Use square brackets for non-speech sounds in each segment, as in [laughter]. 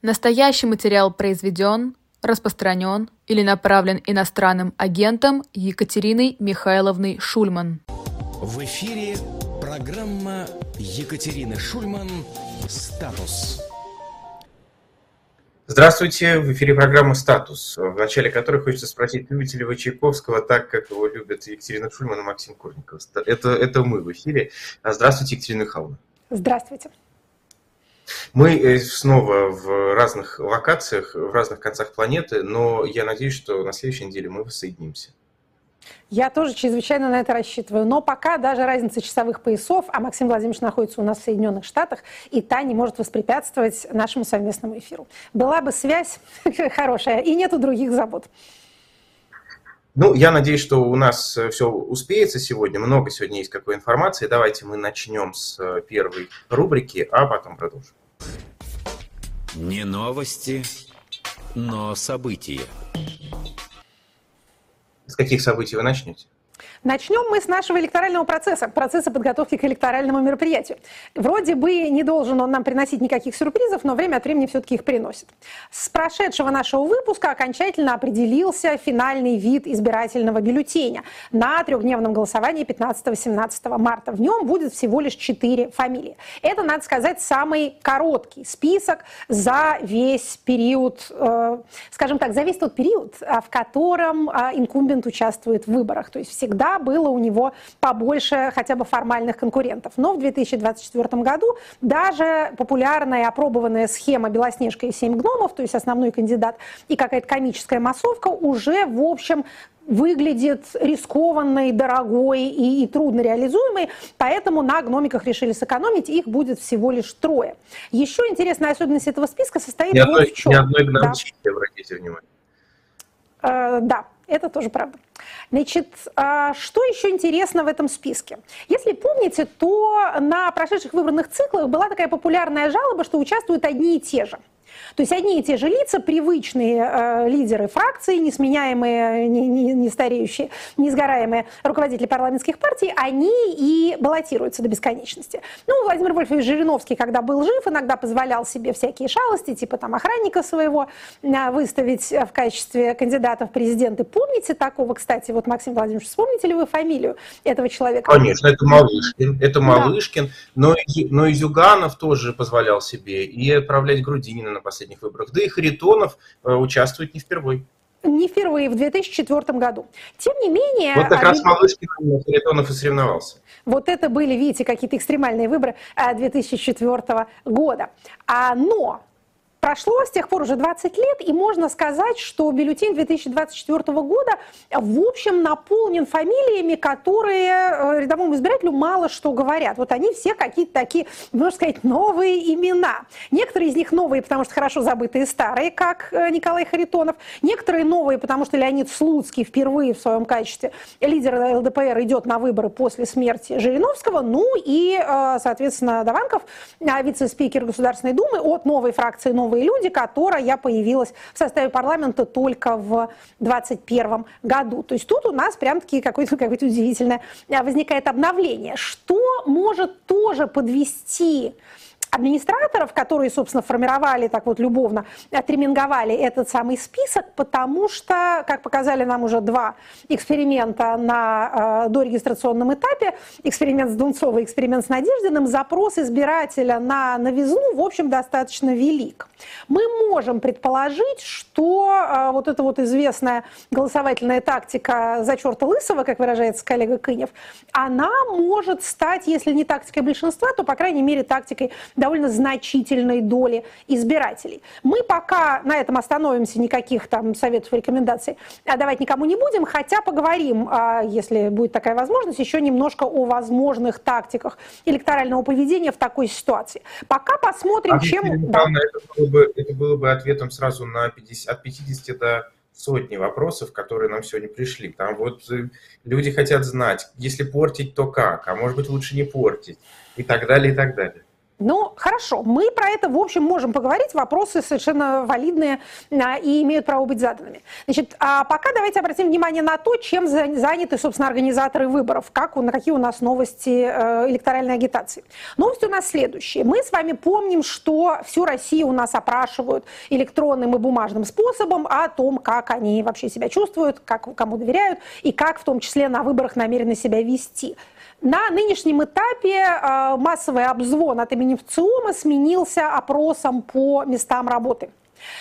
Настоящий материал произведен, распространен или направлен иностранным агентом Екатериной Михайловной Шульман. В эфире программа Екатерины Шульман «Статус». Здравствуйте, в эфире программа «Статус», в начале которой хочется спросить, любите ли вы Чайковского так, как его любят Екатерина Шульман и Максим Курников? Это, это мы в эфире. Здравствуйте, Екатерина Михайловна. Здравствуйте. Мы э, снова в разных локациях, в разных концах планеты, но я надеюсь, что на следующей неделе мы воссоединимся. Я тоже чрезвычайно на это рассчитываю. Но пока даже разница часовых поясов, а Максим Владимирович находится у нас в Соединенных Штатах, и та не может воспрепятствовать нашему совместному эфиру. Была бы связь [laughs] хорошая, и нету других забот. Ну, я надеюсь, что у нас э, все успеется сегодня. Много сегодня есть какой информации. Давайте мы начнем с э, первой рубрики, а потом продолжим. Не новости, но события. С каких событий вы начнете? Начнем мы с нашего электорального процесса, процесса подготовки к электоральному мероприятию. Вроде бы не должен он нам приносить никаких сюрпризов, но время от времени все-таки их приносит. С прошедшего нашего выпуска окончательно определился финальный вид избирательного бюллетеня на трехдневном голосовании 15-17 марта. В нем будет всего лишь четыре фамилии. Это, надо сказать, самый короткий список за весь период, э, скажем так, за весь тот период, э, в котором э, инкумбент участвует в выборах. То есть всегда было у него побольше хотя бы формальных конкурентов. Но в 2024 году даже популярная и опробованная схема «Белоснежка и семь гномов», то есть основной кандидат и какая-то комическая массовка, уже, в общем, выглядит рискованной, дорогой и, и трудно реализуемой, поэтому на гномиках решили сэкономить, их будет всего лишь трое. Еще интересная особенность этого списка состоит ни вот в чем. Ни одной гномчихи, да. обратите внимание. Э, да, это тоже правда. Значит, а, что еще интересно в этом списке? Если помните, то на прошедших выбранных циклах была такая популярная жалоба, что участвуют одни и те же. То есть одни и те же лица, привычные э, лидеры фракции, несменяемые, не, не, не стареющие, несгораемые руководители парламентских партий, они и баллотируются до бесконечности. Ну, Владимир Вольфович Жириновский, когда был жив, иногда позволял себе всякие шалости, типа там охранника своего э, выставить в качестве кандидата в президенты. Помните такого, кстати, вот Максим Владимирович, вспомните ли вы фамилию этого человека? Конечно, это Малышкин, это Малышкин, да. но, но и Зюганов тоже позволял себе и отправлять Грудинина на последних выборах. Да и Харитонов э, участвует не впервые. Не впервые, в 2004 году. Тем не менее... Вот как раз Малышкин Харитонов и соревновался. Вот это были, видите, какие-то экстремальные выборы 2004 э, года. А, но Прошло с тех пор уже 20 лет, и можно сказать, что бюллетень 2024 года в общем наполнен фамилиями, которые э, рядовому избирателю мало что говорят. Вот они все какие-то такие, можно сказать, новые имена. Некоторые из них новые, потому что хорошо забытые старые, как э, Николай Харитонов. Некоторые новые, потому что Леонид Слуцкий впервые в своем качестве лидера ЛДПР идет на выборы после смерти Жириновского. Ну и, э, соответственно, Даванков, вице-спикер Государственной Думы от новой фракции «Новые новые люди, которая появилась в составе парламента только в 2021 году. То есть тут у нас прям-таки какое-то какое удивительное а, возникает обновление. Что может тоже подвести администраторов, которые, собственно, формировали так вот любовно, отреминговали этот самый список, потому что, как показали нам уже два эксперимента на э, дорегистрационном этапе, эксперимент с Дунцовой, эксперимент с Надеждиным, запрос избирателя на новизну, в общем, достаточно велик. Мы можем предположить, что э, вот эта вот известная голосовательная тактика за черта лысого, как выражается коллега Кынев, она может стать, если не тактикой большинства, то, по крайней мере, тактикой довольно значительной доли избирателей. Мы пока на этом остановимся, никаких там советов рекомендаций давать никому не будем, хотя поговорим, а, если будет такая возможность, еще немножко о возможных тактиках электорального поведения в такой ситуации. Пока посмотрим, а чем... Да. Это, было бы, это было бы ответом сразу на 50, от 50 до сотни вопросов, которые нам сегодня пришли. Там вот э, люди хотят знать, если портить, то как, а может быть лучше не портить, и так далее, и так далее. Ну, хорошо, мы про это, в общем, можем поговорить, вопросы совершенно валидные а, и имеют право быть заданными. Значит, а пока давайте обратим внимание на то, чем заняты, собственно, организаторы выборов, как, на какие у нас новости э, электоральной агитации. Новости у нас следующие. Мы с вами помним, что всю Россию у нас опрашивают электронным и бумажным способом о том, как они вообще себя чувствуют, как, кому доверяют и как в том числе на выборах намерены себя вести. На нынешнем этапе э, массовый обзвон от имени ВЦИОМа сменился опросом по местам работы.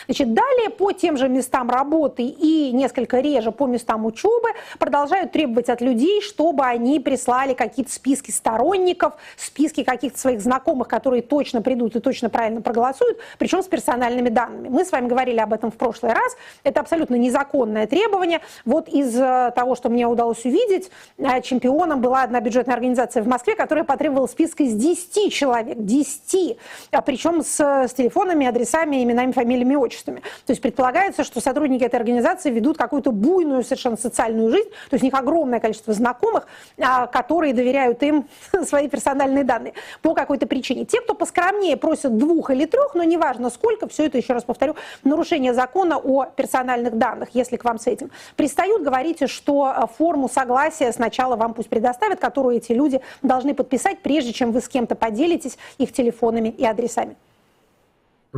Значит, далее по тем же местам работы и несколько реже по местам учебы продолжают требовать от людей, чтобы они прислали какие-то списки сторонников, списки каких-то своих знакомых, которые точно придут и точно правильно проголосуют, причем с персональными данными. Мы с вами говорили об этом в прошлый раз. Это абсолютно незаконное требование. Вот из э, того, что мне удалось увидеть, э, чемпионом была одна бюджетная организация в Москве, которая потребовала списка из 10 человек, 10, а причем с, с телефонами, адресами, именами, фамилиями отчествами. То есть предполагается, что сотрудники этой организации ведут какую-то буйную совершенно социальную жизнь, то есть у них огромное количество знакомых, а, которые доверяют им [laughs] свои персональные данные по какой-то причине. Те, кто поскромнее, просят двух или трех, но неважно сколько, все это, еще раз повторю, нарушение закона о персональных данных, если к вам с этим пристают, говорите, что а, форму согласия сначала вам пусть предоставят, которую эти люди должны подписать, прежде чем вы с кем-то поделитесь их телефонами и адресами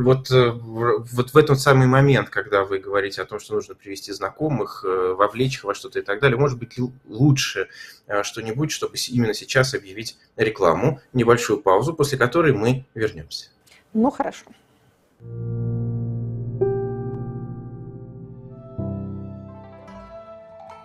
вот, э, вот в этот самый момент, когда вы говорите о том, что нужно привести знакомых, э, вовлечь их во что-то и так далее, может быть лучше э, что-нибудь, чтобы именно сейчас объявить рекламу, небольшую паузу, после которой мы вернемся. Ну, хорошо.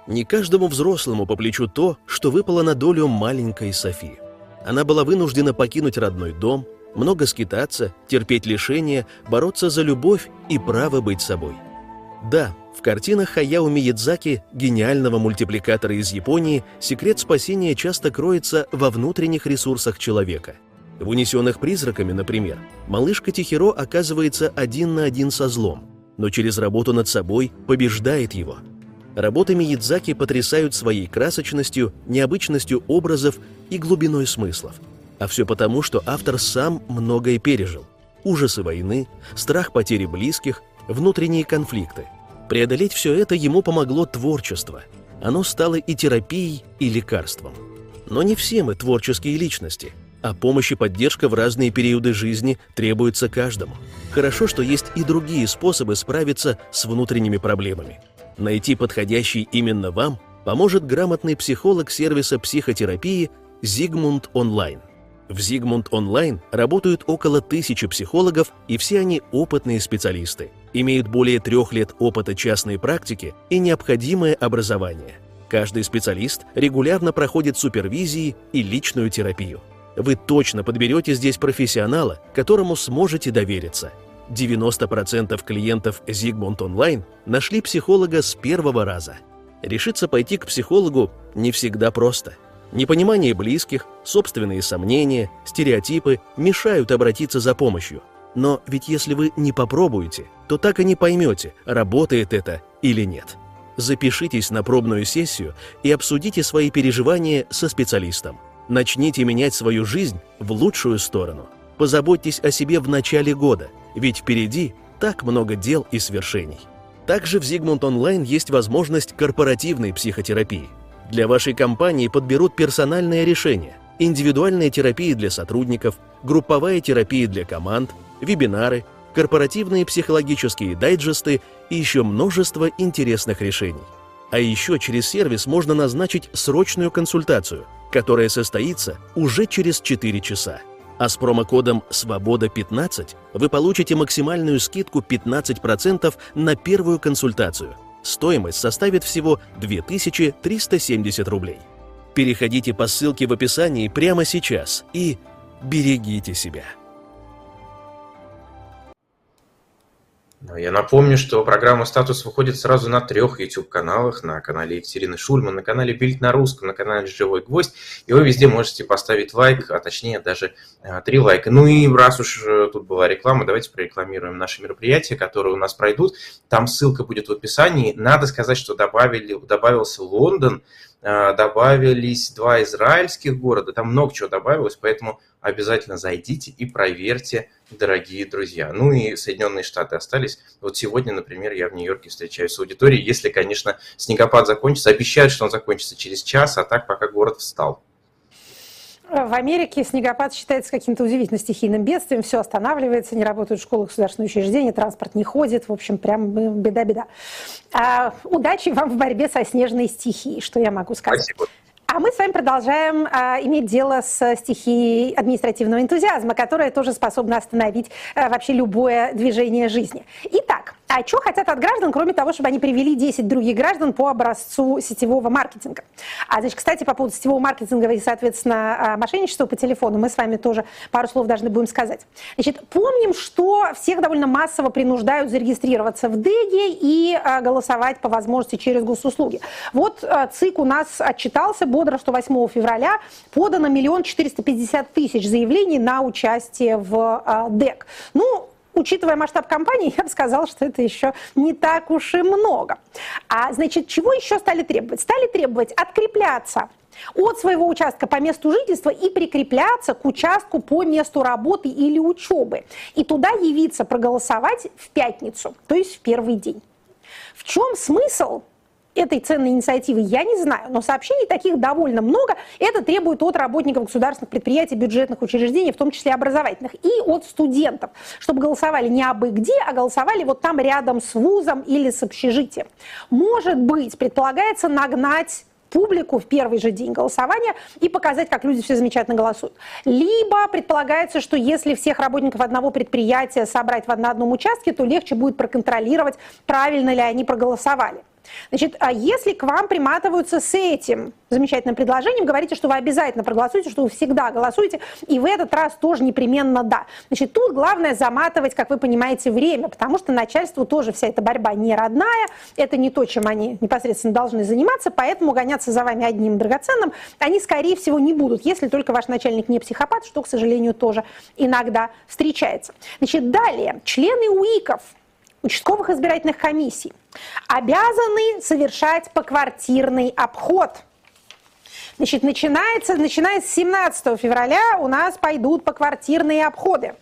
Не каждому взрослому по плечу то, что выпало на долю маленькой Софи. Она была вынуждена покинуть родной дом, много скитаться, терпеть лишения, бороться за любовь и право быть собой. Да, в картинах Хаяо Миядзаки, гениального мультипликатора из Японии, секрет спасения часто кроется во внутренних ресурсах человека. В «Унесенных призраками», например, малышка Тихиро оказывается один на один со злом, но через работу над собой побеждает его. Работы Миядзаки потрясают своей красочностью, необычностью образов и глубиной смыслов – а все потому, что автор сам многое пережил. Ужасы войны, страх потери близких, внутренние конфликты. Преодолеть все это ему помогло творчество. Оно стало и терапией, и лекарством. Но не все мы творческие личности, а помощь и поддержка в разные периоды жизни требуется каждому. Хорошо, что есть и другие способы справиться с внутренними проблемами. Найти подходящий именно вам поможет грамотный психолог сервиса психотерапии Зигмунд Онлайн – в Зигмунд Онлайн работают около тысячи психологов, и все они опытные специалисты, имеют более трех лет опыта частной практики и необходимое образование. Каждый специалист регулярно проходит супервизии и личную терапию. Вы точно подберете здесь профессионала, которому сможете довериться. 90% клиентов Зигмунд Онлайн нашли психолога с первого раза. Решиться пойти к психологу не всегда просто – Непонимание близких, собственные сомнения, стереотипы мешают обратиться за помощью. Но ведь если вы не попробуете, то так и не поймете, работает это или нет. Запишитесь на пробную сессию и обсудите свои переживания со специалистом. Начните менять свою жизнь в лучшую сторону. Позаботьтесь о себе в начале года, ведь впереди так много дел и свершений. Также в Зигмунд Онлайн есть возможность корпоративной психотерапии – для вашей компании подберут персональное решение, индивидуальная терапия для сотрудников, групповая терапия для команд, вебинары, корпоративные психологические дайджесты и еще множество интересных решений. А еще через сервис можно назначить срочную консультацию, которая состоится уже через 4 часа. А с промокодом «Свобода15» вы получите максимальную скидку 15% на первую консультацию – Стоимость составит всего 2370 рублей. Переходите по ссылке в описании прямо сейчас и берегите себя. Я напомню, что программа «Статус» выходит сразу на трех YouTube-каналах. На канале Екатерины Шульман, на канале «Бильд на русском», на канале «Живой гвоздь». И вы везде можете поставить лайк, а точнее даже э, три лайка. Ну и раз уж э, тут была реклама, давайте прорекламируем наши мероприятия, которые у нас пройдут. Там ссылка будет в описании. Надо сказать, что добавили, добавился Лондон добавились два израильских города, там много чего добавилось, поэтому обязательно зайдите и проверьте, дорогие друзья. Ну и Соединенные Штаты остались. Вот сегодня, например, я в Нью-Йорке встречаюсь с аудиторией, если, конечно, снегопад закончится. Обещают, что он закончится через час, а так пока город встал. В Америке снегопад считается каким-то удивительно стихийным бедствием, все останавливается, не работают школы, государственные учреждения, транспорт не ходит, в общем, прям беда-беда. А, удачи вам в борьбе со снежной стихией, что я могу сказать. Спасибо. А мы с вами продолжаем а, иметь дело с стихией административного энтузиазма, которая тоже способна остановить а, вообще любое движение жизни. Итак, а что хотят от граждан, кроме того, чтобы они привели 10 других граждан по образцу сетевого маркетинга? А, значит, кстати, по поводу сетевого маркетинга и, соответственно, а, мошенничества по телефону мы с вами тоже пару слов должны будем сказать. Значит, помним, что всех довольно массово принуждают зарегистрироваться в ДЭГе и а, голосовать по возможности через госуслуги. Вот а, ЦИК у нас отчитался бодро, что 8 февраля подано миллион четыреста пятьдесят тысяч заявлений на участие в ДЭК. Ну, учитывая масштаб компании, [laughs] я бы сказала, что это еще не так уж и много. А значит, чего еще стали требовать? Стали требовать открепляться от своего участка по месту жительства и прикрепляться к участку по месту работы или учебы. И туда явиться проголосовать в пятницу, то есть в первый день. В чем смысл? Этой ценной инициативы, я не знаю, но сообщений таких довольно много. Это требует от работников государственных предприятий, бюджетных учреждений, в том числе образовательных, и от студентов, чтобы голосовали не абы где, а голосовали вот там рядом с вузом или с общежитием. Может быть, предполагается нагнать публику в первый же день голосования и показать, как люди все замечательно голосуют. Либо предполагается, что если всех работников одного предприятия собрать в одном участке, то легче будет проконтролировать, правильно ли они проголосовали. Значит, а если к вам приматываются с этим замечательным предложением, говорите, что вы обязательно проголосуете, что вы всегда голосуете, и в этот раз тоже непременно да. Значит, тут главное заматывать, как вы понимаете, время, потому что начальству тоже вся эта борьба не родная, это не то, чем они непосредственно должны заниматься, поэтому гоняться за вами одним драгоценным они, скорее всего, не будут, если только ваш начальник не психопат, что, к сожалению, тоже иногда встречается. Значит, далее, члены УИКов, участковых избирательных комиссий обязаны совершать поквартирный обход. Значит, начинается, начиная с 17 февраля у нас пойдут поквартирные обходы.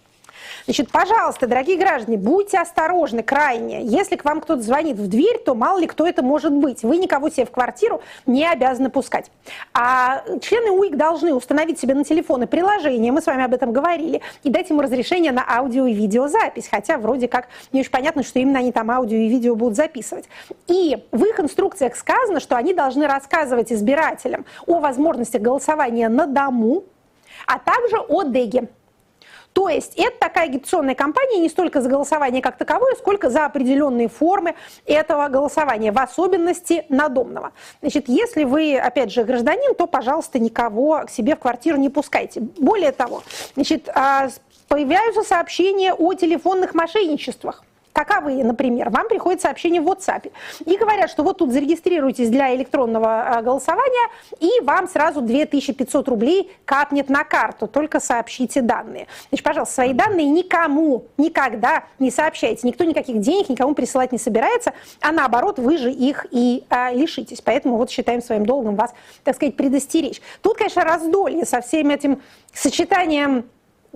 Значит, пожалуйста, дорогие граждане, будьте осторожны крайне. Если к вам кто-то звонит в дверь, то мало ли кто это может быть. Вы никого себе в квартиру не обязаны пускать. А члены УИК должны установить себе на телефоны приложение, мы с вами об этом говорили, и дать ему разрешение на аудио и видеозапись. Хотя вроде как не очень понятно, что именно они там аудио и видео будут записывать. И в их инструкциях сказано, что они должны рассказывать избирателям о возможностях голосования на дому, а также о ДЭГе. То есть это такая агитационная кампания не столько за голосование как таковое, сколько за определенные формы этого голосования, в особенности надомного. Значит, если вы, опять же, гражданин, то, пожалуйста, никого к себе в квартиру не пускайте. Более того, значит, а, появляются сообщения о телефонных мошенничествах каковые, например, вам приходит сообщение в WhatsApp и говорят, что вот тут зарегистрируйтесь для электронного а, голосования, и вам сразу 2500 рублей капнет на карту, только сообщите данные. Значит, пожалуйста, свои данные никому никогда не сообщайте. Никто никаких денег никому присылать не собирается, а наоборот, вы же их и а, лишитесь. Поэтому вот считаем своим долгом вас, так сказать, предостеречь. Тут, конечно, раздолье со всем этим сочетанием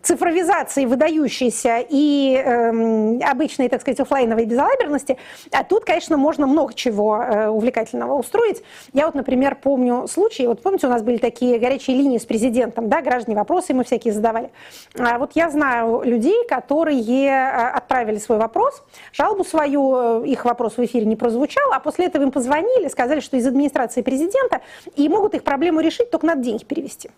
цифровизации выдающейся и э, обычной, так сказать, офлайновой безалаберности, а тут, конечно, можно много чего э, увлекательного устроить. Я вот, например, помню случаи, вот помните, у нас были такие горячие линии с президентом, да, граждане вопросы ему всякие задавали. А вот я знаю людей, которые э, отправили свой вопрос, жалобу свою, э, их вопрос в эфире не прозвучал, а после этого им позвонили, сказали, что из администрации президента, и могут их проблему решить, только надо деньги перевести.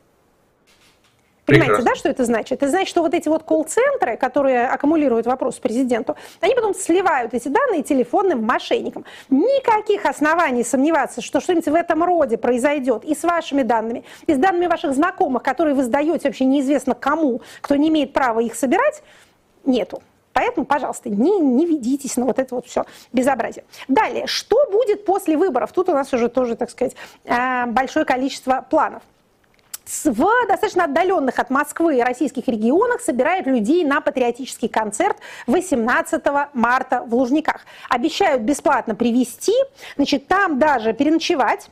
Понимаете, Прекрасно. да, что это значит? Это значит, что вот эти вот колл-центры, которые аккумулируют вопрос президенту, они потом сливают эти данные телефонным мошенникам. Никаких оснований сомневаться, что что-нибудь в этом роде произойдет и с вашими данными, и с данными ваших знакомых, которые вы сдаете вообще неизвестно кому, кто не имеет права их собирать, нету. Поэтому, пожалуйста, не, не ведитесь на вот это вот все безобразие. Далее, что будет после выборов? Тут у нас уже тоже, так сказать, э, большое количество планов в достаточно отдаленных от Москвы российских регионах собирают людей на патриотический концерт 18 марта в Лужниках. Обещают бесплатно привезти, значит, там даже переночевать,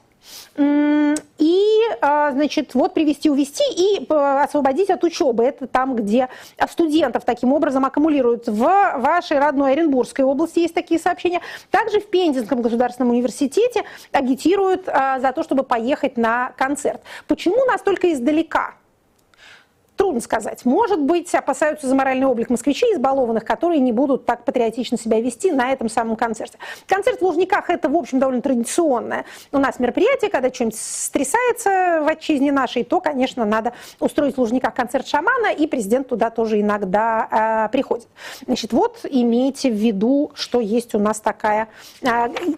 и, а, значит, вот привести, увести и э, освободить от учебы. Это там, где студентов таким образом аккумулируют. В вашей родной Оренбургской области есть такие сообщения. Также в Пензенском государственном университете агитируют а, за то, чтобы поехать на концерт. Почему настолько издалека? Трудно сказать. Может быть, опасаются за моральный облик москвичей, избалованных, которые не будут так патриотично себя вести на этом самом концерте. Концерт в Лужниках – это, в общем, довольно традиционное у нас мероприятие. Когда что-нибудь стрясается в отчизне нашей, то, конечно, надо устроить в Лужниках концерт шамана, и президент туда тоже иногда э, приходит. Значит, вот имейте в виду, что есть у нас такая, э,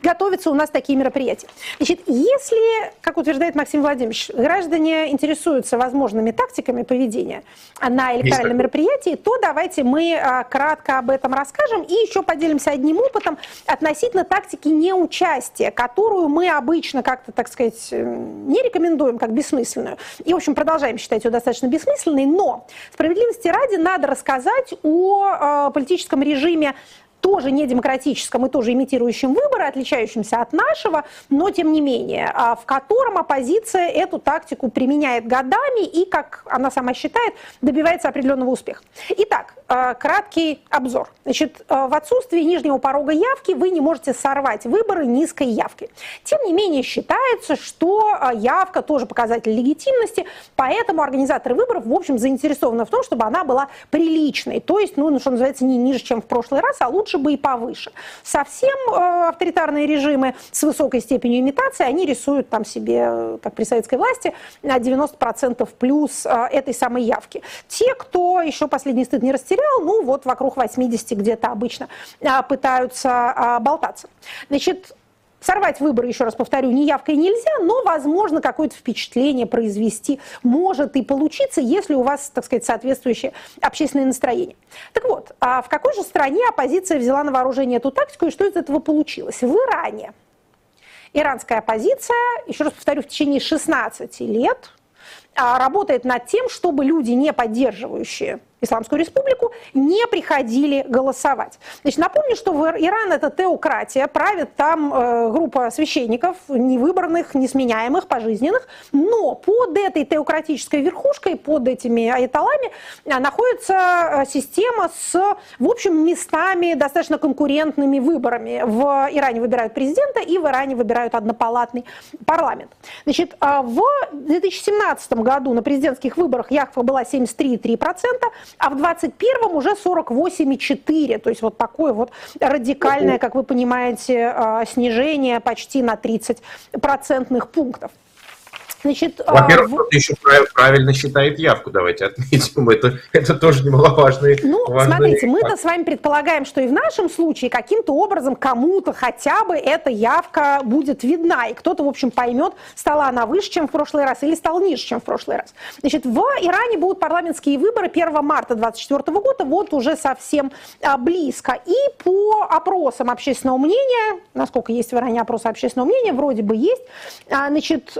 готовятся у нас такие мероприятия. Значит, если, как утверждает Максим Владимирович, граждане интересуются возможными тактиками поведения, поведения на электоральном мероприятии, то давайте мы а, кратко об этом расскажем и еще поделимся одним опытом относительно тактики неучастия, которую мы обычно как-то, так сказать, э, не рекомендуем как бессмысленную. И, в общем, продолжаем считать ее достаточно бессмысленной, но справедливости ради надо рассказать о э, политическом режиме тоже не демократическом и тоже имитирующим выборы, отличающимся от нашего, но тем не менее, а, в котором оппозиция эту тактику применяет годами и, как она сама считает, добивается определенного успеха. Итак, а, краткий обзор. Значит, а, в отсутствии нижнего порога явки вы не можете сорвать выборы низкой явкой. Тем не менее, считается, что явка тоже показатель легитимности, поэтому организаторы выборов, в общем, заинтересованы в том, чтобы она была приличной, то есть, ну, что называется, не ниже, чем в прошлый раз, а лучше лучше бы и повыше. Совсем э, авторитарные режимы с высокой степенью имитации, они рисуют там себе, э, как при советской власти, на 90% плюс э, этой самой явки. Те, кто еще последний стыд не растерял, ну вот вокруг 80 где-то обычно пытаются болтаться. Значит, Сорвать выборы, еще раз повторю, не явкой нельзя, но, возможно, какое-то впечатление произвести может и получиться, если у вас, так сказать, соответствующее общественное настроение. Так вот, а в какой же стране оппозиция взяла на вооружение эту тактику и что из этого получилось? В Иране. Иранская оппозиция, еще раз повторю, в течение 16 лет а, работает над тем, чтобы люди, не поддерживающие Исламскую республику, не приходили голосовать. Значит, напомню, что в Иран это теократия, правит там э, группа священников, невыборных, несменяемых, пожизненных, но под этой теократической верхушкой, под этими аятолами э, находится э, система с, в общем, местами достаточно конкурентными выборами. В Иране выбирают президента и в Иране выбирают однопалатный парламент. Значит, э, в 2017 году на президентских выборах Яхва была 73,3%, а в 21-м уже 48,4. То есть вот такое вот радикальное, как вы понимаете, а, снижение почти на 30 процентных пунктов. Значит, а, Во-первых, кто-то еще правильно считает явку, давайте [laughs] отметим. Это, это тоже немаловажно. Ну, смотрите, мы-то с вами предполагаем, что и в нашем случае каким-то образом кому-то хотя бы эта явка будет видна. И кто-то, в общем, поймет, стала она выше, чем в прошлый раз, или стала ниже, чем в прошлый раз. Значит, в Иране будут парламентские выборы 1 марта 2024 года, вот уже совсем а, близко. И по опросам общественного мнения, насколько есть в Иране опросы общественного мнения, вроде бы есть, а, значит,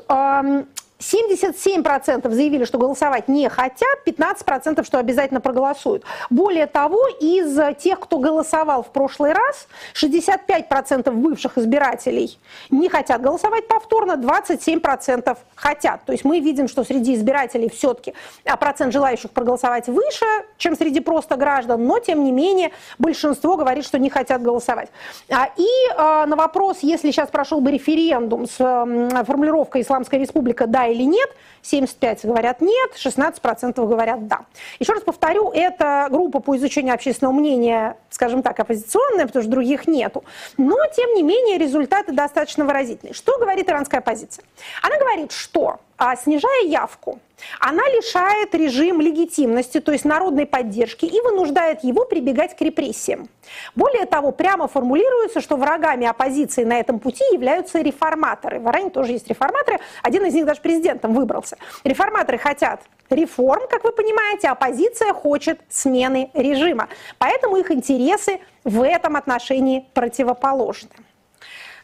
77% заявили, что голосовать не хотят, 15% что обязательно проголосуют. Более того, из тех, кто голосовал в прошлый раз, 65% бывших избирателей не хотят голосовать повторно, 27% хотят. То есть мы видим, что среди избирателей все-таки а, процент желающих проголосовать выше, чем среди просто граждан, но тем не менее большинство говорит, что не хотят голосовать. А, и а, на вопрос, если сейчас прошел бы референдум с формулировкой «Исламская республика да или нет, 75 говорят нет, 16% говорят да. Еще раз повторю, это группа по изучению общественного мнения, скажем так, оппозиционная, потому что других нету. Но, тем не менее, результаты достаточно выразительные. Что говорит иранская оппозиция? Она говорит, что снижая явку, она лишает режим легитимности, то есть народной поддержки, и вынуждает его прибегать к репрессиям. Более того, прямо формулируется, что врагами оппозиции на этом пути являются реформаторы. В Иране тоже есть реформаторы, один из них даже президентом выбрался. Реформаторы хотят реформ, как вы понимаете, оппозиция хочет смены режима. Поэтому их интересы в этом отношении противоположны.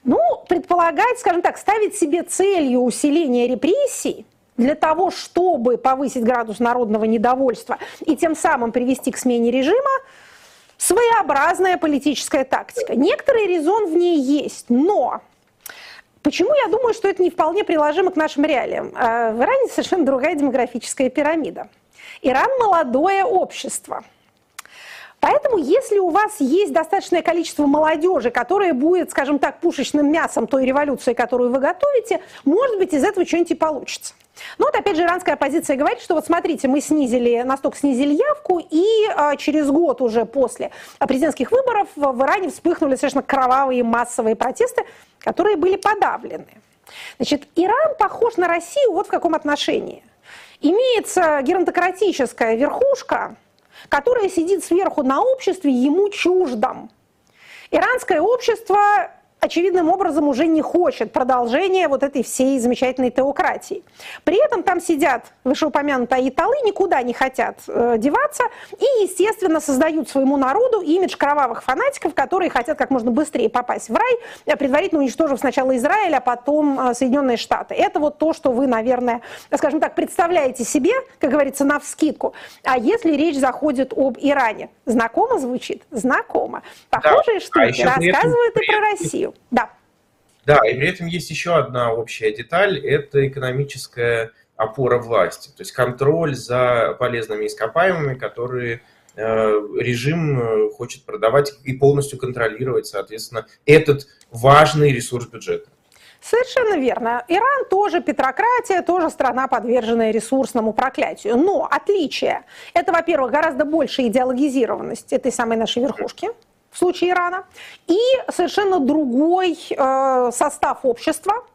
Ну, предполагать, скажем так, ставить себе целью усиления репрессий для того, чтобы повысить градус народного недовольства и тем самым привести к смене режима, своеобразная политическая тактика. Некоторый резон в ней есть, но Почему я думаю, что это не вполне приложимо к нашим реалиям? Э, в Иране совершенно другая демографическая пирамида. Иран – молодое общество – Поэтому, если у вас есть достаточное количество молодежи, которая будет, скажем так, пушечным мясом той революции, которую вы готовите, может быть, из этого что-нибудь и получится. Но вот опять же иранская оппозиция говорит, что вот смотрите, мы снизили, настолько снизили явку, и а, через год уже после президентских выборов в Иране вспыхнули совершенно кровавые массовые протесты, которые были подавлены. Значит, Иран похож на Россию вот в каком отношении. Имеется геронтократическая верхушка, которая сидит сверху на обществе ему чуждом. Иранское общество очевидным образом уже не хочет продолжения вот этой всей замечательной теократии. При этом там сидят вышеупомянутые айталы, никуда не хотят э, деваться и, естественно, создают своему народу имидж кровавых фанатиков, которые хотят как можно быстрее попасть в рай, э, предварительно уничтожив сначала Израиль, а потом э, Соединенные Штаты. Это вот то, что вы, наверное, скажем так, представляете себе, как говорится, на вскидку. А если речь заходит об Иране? Знакомо звучит? Знакомо. Похожие да. штуки а рассказывают и про Россию. Да. Да, и при этом есть еще одна общая деталь, это экономическая опора власти, то есть контроль за полезными ископаемыми, которые э, режим э, хочет продавать и полностью контролировать, соответственно, этот важный ресурс бюджета. Совершенно верно. Иран тоже петрократия, тоже страна, подверженная ресурсному проклятию. Но отличие – это, во-первых, гораздо больше идеологизированность этой самой нашей верхушки – в случае Ирана, и совершенно другой э, состав общества,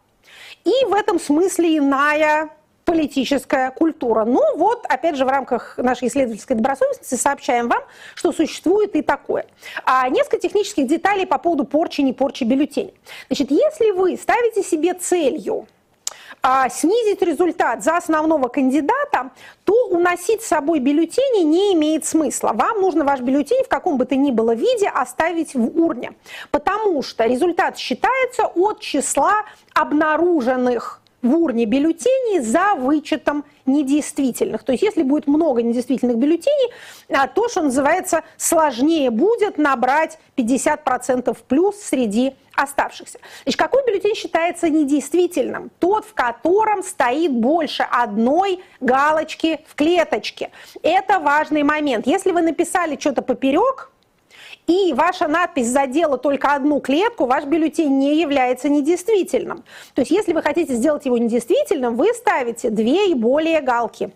и в этом смысле иная политическая культура. Но ну вот, опять же, в рамках нашей исследовательской добросовестности сообщаем вам, что существует и такое. А несколько технических деталей по поводу порчи, не порчи бюллетеней. Значит, если вы ставите себе целью а, снизить результат за основного кандидата, то уносить с собой бюллетени не имеет смысла. Вам нужно ваш бюллетень в каком бы то ни было виде оставить в урне, потому что результат считается от числа обнаруженных в урне бюллетеней за вычетом недействительных. То есть если будет много недействительных бюллетеней, а, то, что называется, сложнее будет набрать 50% плюс среди оставшихся. Значит, какой бюллетень считается недействительным? Тот, в котором стоит больше одной галочки в клеточке. Это важный момент. Если вы написали что-то поперек, и ваша надпись задела только одну клетку, ваш бюллетень не является недействительным. То есть если вы хотите сделать его недействительным, вы ставите две и более галки.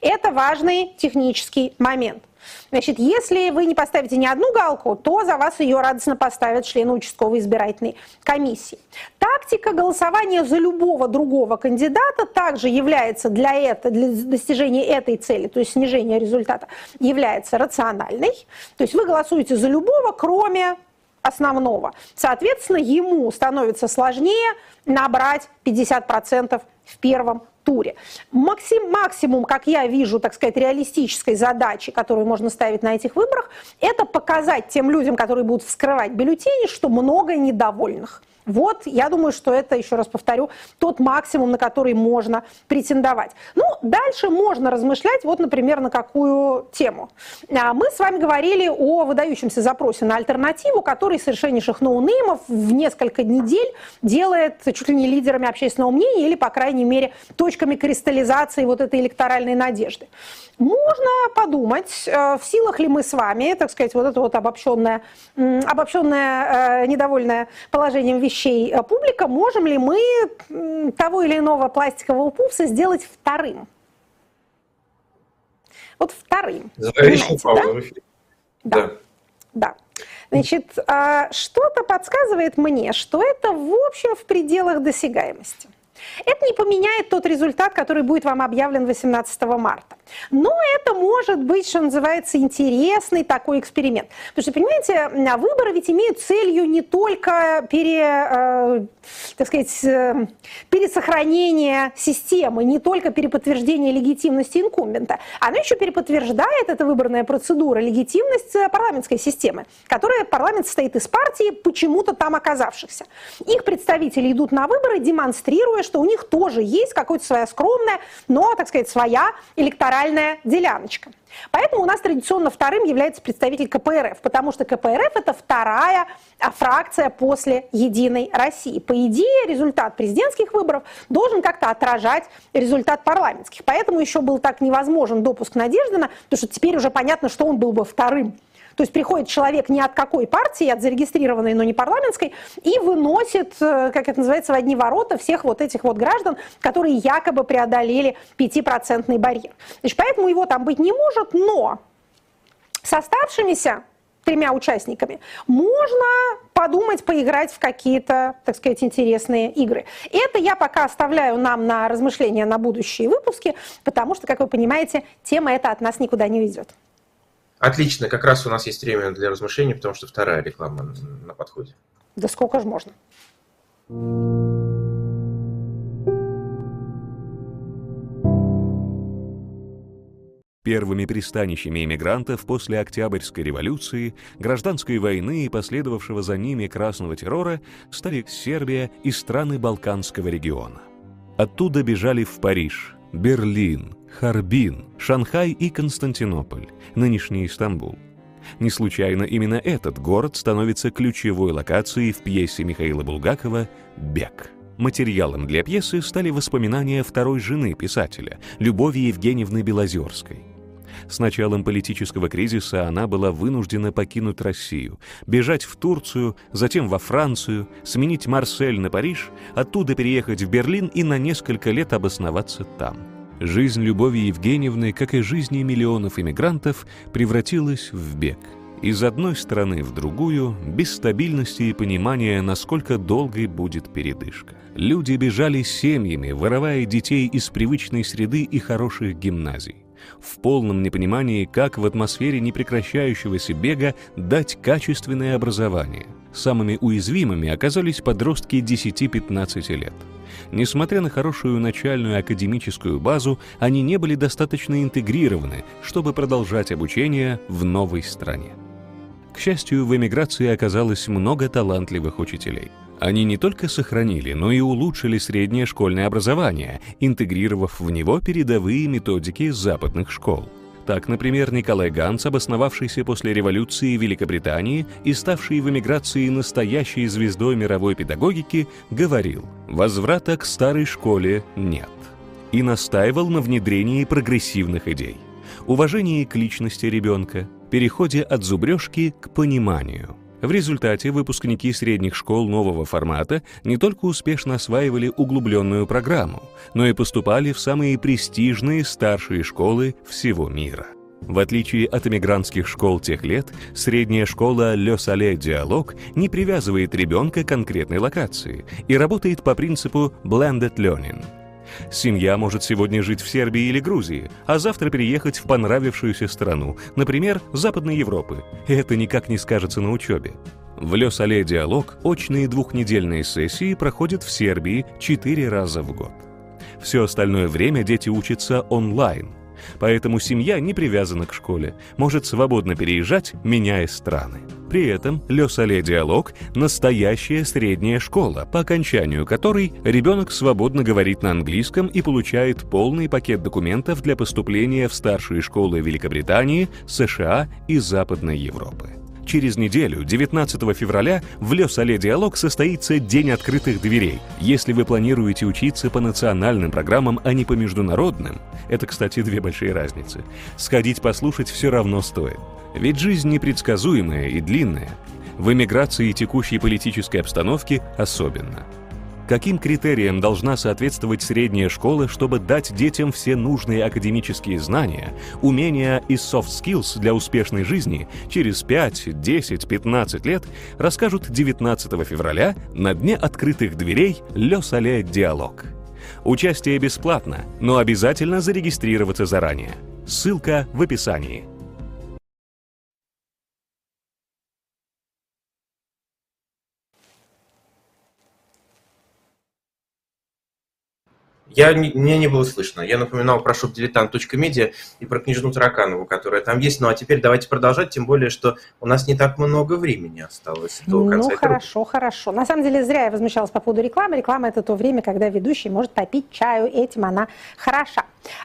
Это важный технический момент. Значит, если вы не поставите ни одну галку, то за вас ее радостно поставят члены участковой избирательной комиссии. Тактика голосования за любого другого кандидата также является для, это, для достижения этой цели, то есть снижения результата, является рациональной. То есть вы голосуете за любого, кроме основного. Соответственно, ему становится сложнее набрать 50% в первом туре. Максим, максимум, как я вижу, так сказать, реалистической задачи, которую можно ставить на этих выборах, это показать тем людям, которые будут вскрывать бюллетени, что много недовольных. Вот, я думаю, что это, еще раз повторю, тот максимум, на который можно претендовать. Ну, дальше можно размышлять, вот, например, на какую тему. А, мы с вами говорили о выдающемся запросе на альтернативу, который совершеннейших ноунеймов в несколько недель делает чуть ли не лидерами общественного мнения или, по крайней мере, точками кристаллизации вот этой электоральной надежды. Можно подумать, э, в силах ли мы с вами, так сказать, вот это вот обобщенное, обобщенное э, недовольное положением вещей э, публика, можем ли мы того или иного пластикового пупса сделать вторым? Вот вторым. Понимаете, да? Да. да. Да. Значит, что-то подсказывает мне, что это, в общем, в пределах досягаемости. Это не поменяет тот результат, который будет вам объявлен 18 марта. Но это может быть, что называется, интересный такой эксперимент. Потому что, понимаете, выборы ведь имеют целью не только пере, э, так сказать, э, пересохранение системы, не только переподтверждение легитимности инкумбента. Оно еще переподтверждает, эта выборная процедура, легитимность э, парламентской системы, которая парламент состоит из партий, почему-то там оказавшихся. Их представители идут на выборы, демонстрируя, что у них тоже есть какая-то своя скромная, но, так сказать, своя электоральная деляночка. Поэтому у нас традиционно вторым является представитель КПРФ, потому что КПРФ – это вторая а, фракция после «Единой России». По идее, результат президентских выборов должен как-то отражать результат парламентских. Поэтому еще был так невозможен допуск Надеждина, потому что теперь уже понятно, что он был бы вторым то есть приходит человек не от какой партии, от зарегистрированной, но не парламентской, и выносит, э, как это называется, в одни ворота всех вот этих вот граждан, которые якобы преодолели 5% барьер. Значит, поэтому его там быть не может, но с оставшимися тремя участниками, можно подумать, поиграть в какие-то, так сказать, интересные игры. Это я пока оставляю нам на размышления на будущие выпуски, потому что, как вы понимаете, тема эта от нас никуда не ведет. Отлично, как раз у нас есть время для размышлений, потому что вторая реклама на подходе. Да сколько же можно? Первыми пристанищами эмигрантов после Октябрьской революции, гражданской войны и последовавшего за ними красного террора стали Сербия и страны Балканского региона. Оттуда бежали в Париж, Берлин, Харбин, Шанхай и Константинополь, нынешний Стамбул. Не случайно именно этот город становится ключевой локацией в пьесе Михаила Булгакова «Бег». Материалом для пьесы стали воспоминания второй жены писателя, Любови Евгеньевны Белозерской. С началом политического кризиса она была вынуждена покинуть Россию, бежать в Турцию, затем во Францию, сменить Марсель на Париж, оттуда переехать в Берлин и на несколько лет обосноваться там. Жизнь Любови Евгеньевны, как и жизни миллионов иммигрантов, превратилась в бег. Из одной страны в другую, без стабильности и понимания, насколько долгой будет передышка. Люди бежали семьями, вырывая детей из привычной среды и хороших гимназий в полном непонимании, как в атмосфере непрекращающегося бега дать качественное образование. Самыми уязвимыми оказались подростки 10-15 лет. Несмотря на хорошую начальную академическую базу, они не были достаточно интегрированы, чтобы продолжать обучение в новой стране. К счастью, в эмиграции оказалось много талантливых учителей. Они не только сохранили, но и улучшили среднее школьное образование, интегрировав в него передовые методики западных школ. Так, например, Николай Ганц, обосновавшийся после революции в Великобритании и ставший в эмиграции настоящей звездой мировой педагогики, говорил «возврата к старой школе нет» и настаивал на внедрении прогрессивных идей, уважении к личности ребенка, переходе от зубрежки к пониманию – в результате выпускники средних школ нового формата не только успешно осваивали углубленную программу, но и поступали в самые престижные старшие школы всего мира. В отличие от эмигрантских школ тех лет, средняя школа «Ле Сале Диалог» не привязывает ребенка к конкретной локации и работает по принципу «blended learning», Семья может сегодня жить в Сербии или Грузии, а завтра переехать в понравившуюся страну, например, Западной Европы. Это никак не скажется на учебе. В Лёс-Але Диалог очные двухнедельные сессии проходят в Сербии четыре раза в год. Все остальное время дети учатся онлайн – поэтому семья не привязана к школе, может свободно переезжать, меняя страны. При этом Лёсале Диалог – настоящая средняя школа, по окончанию которой ребенок свободно говорит на английском и получает полный пакет документов для поступления в старшие школы Великобритании, США и Западной Европы. Через неделю, 19 февраля, в Лёс-Але Диалог состоится День открытых дверей. Если вы планируете учиться по национальным программам, а не по международным, это, кстати, две большие разницы, сходить послушать все равно стоит. Ведь жизнь непредсказуемая и длинная. В эмиграции и текущей политической обстановке особенно – Каким критериям должна соответствовать средняя школа, чтобы дать детям все нужные академические знания, умения и soft skills для успешной жизни через 5, 10, 15 лет, расскажут 19 февраля на Дне открытых дверей «Ле Сале Диалог». Участие бесплатно, но обязательно зарегистрироваться заранее. Ссылка в описании. Я, меня не было слышно. Я напоминал про shopdiletant.media и про книжную Тараканову, которая там есть. Ну а теперь давайте продолжать, тем более, что у нас не так много времени осталось до конца. Ну хорошо, руки. хорошо. На самом деле зря я возмущалась по поводу рекламы. Реклама – это то время, когда ведущий может попить чаю. Этим она хороша.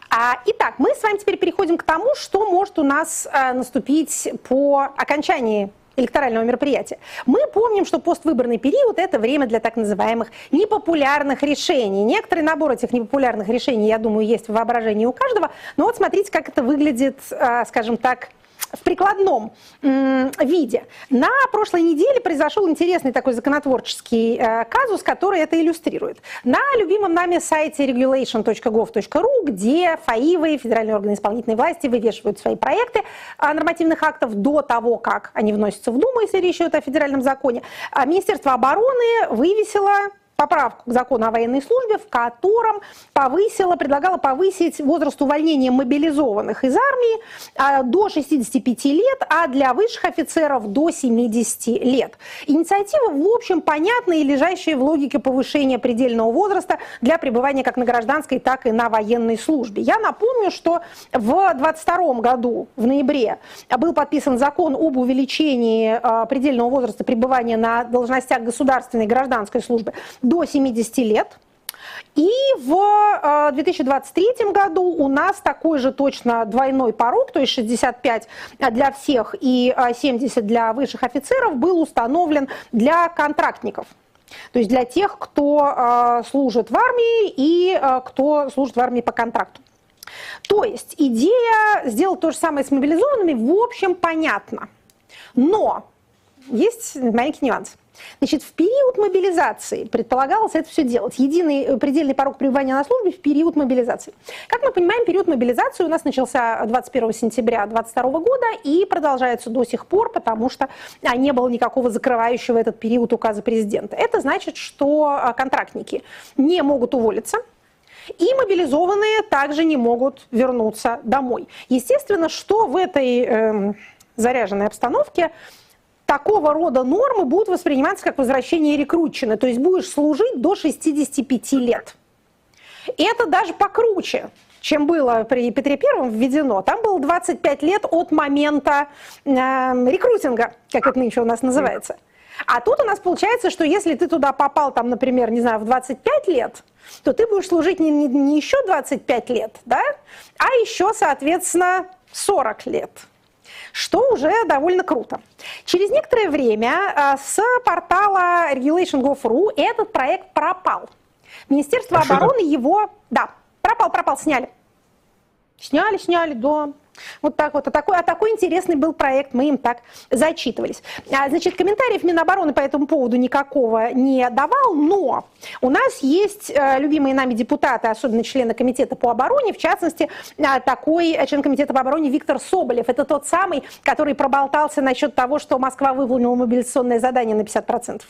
А, итак, мы с вами теперь переходим к тому, что может у нас а, наступить по окончании электорального мероприятия. Мы помним, что поствыборный период – это время для так называемых непопулярных решений. Некоторый набор этих непопулярных решений, я думаю, есть в воображении у каждого. Но вот смотрите, как это выглядит, а, скажем так, в прикладном виде. На прошлой неделе произошел интересный такой законотворческий э, казус, который это иллюстрирует. На любимом нами сайте regulation.gov.ru, где ФАИВы, федеральные органы исполнительной власти, вывешивают свои проекты э, нормативных актов до того, как они вносятся в Думу, если речь идет о федеральном законе, а Министерство обороны вывесило поправку к закону о военной службе, в котором повысила, предлагала повысить возраст увольнения мобилизованных из армии а, до 65 лет, а для высших офицеров до 70 лет. Инициатива, в общем, понятная и лежащая в логике повышения предельного возраста для пребывания как на гражданской, так и на военной службе. Я напомню, что в 22 году, в ноябре, был подписан закон об увеличении а, предельного возраста пребывания на должностях государственной и гражданской службы до 70 лет. И в 2023 э, году у нас такой же точно двойной порог, то есть 65 для всех и 70 э, для высших офицеров был установлен для контрактников. То есть для тех, кто э, служит в армии и кто служит в армии по контракту. То есть идея сделать то же самое с мобилизованными, в общем, понятна. Но есть маленький нюанс. Значит, в период мобилизации предполагалось это все делать. Единый э, предельный порог пребывания на службе в период мобилизации. Как мы понимаем, период мобилизации у нас начался 21 сентября 2022 года и продолжается до сих пор, потому что а, не было никакого закрывающего этот период указа президента. Это значит, что а, контрактники не могут уволиться, и мобилизованные также не могут вернуться домой. Естественно, что в этой э, заряженной обстановке такого рода нормы будут восприниматься как возвращение рекрутчины, то есть будешь служить до 65 лет. И это даже покруче, чем было при Петре Первом введено. Там было 25 лет от момента э, рекрутинга, как это нынче у нас называется. А тут у нас получается, что если ты туда попал, там, например, не знаю, в 25 лет, то ты будешь служить не, не, не еще 25 лет, да, а еще, соответственно, 40 лет что уже довольно круто. Через некоторое время а, с портала regulation.gov.ru этот проект пропал. Министерство а обороны его, да, пропал, пропал, сняли. Сняли, сняли, да. Вот так вот. А такой, а такой интересный был проект, мы им так зачитывались. А, значит, комментариев Минобороны по этому поводу никакого не давал, но у нас есть э, любимые нами депутаты, особенно члены Комитета по обороне, в частности, э, такой член Комитета по обороне Виктор Соболев. Это тот самый, который проболтался насчет того, что Москва выполнила мобилизационное задание на 50%.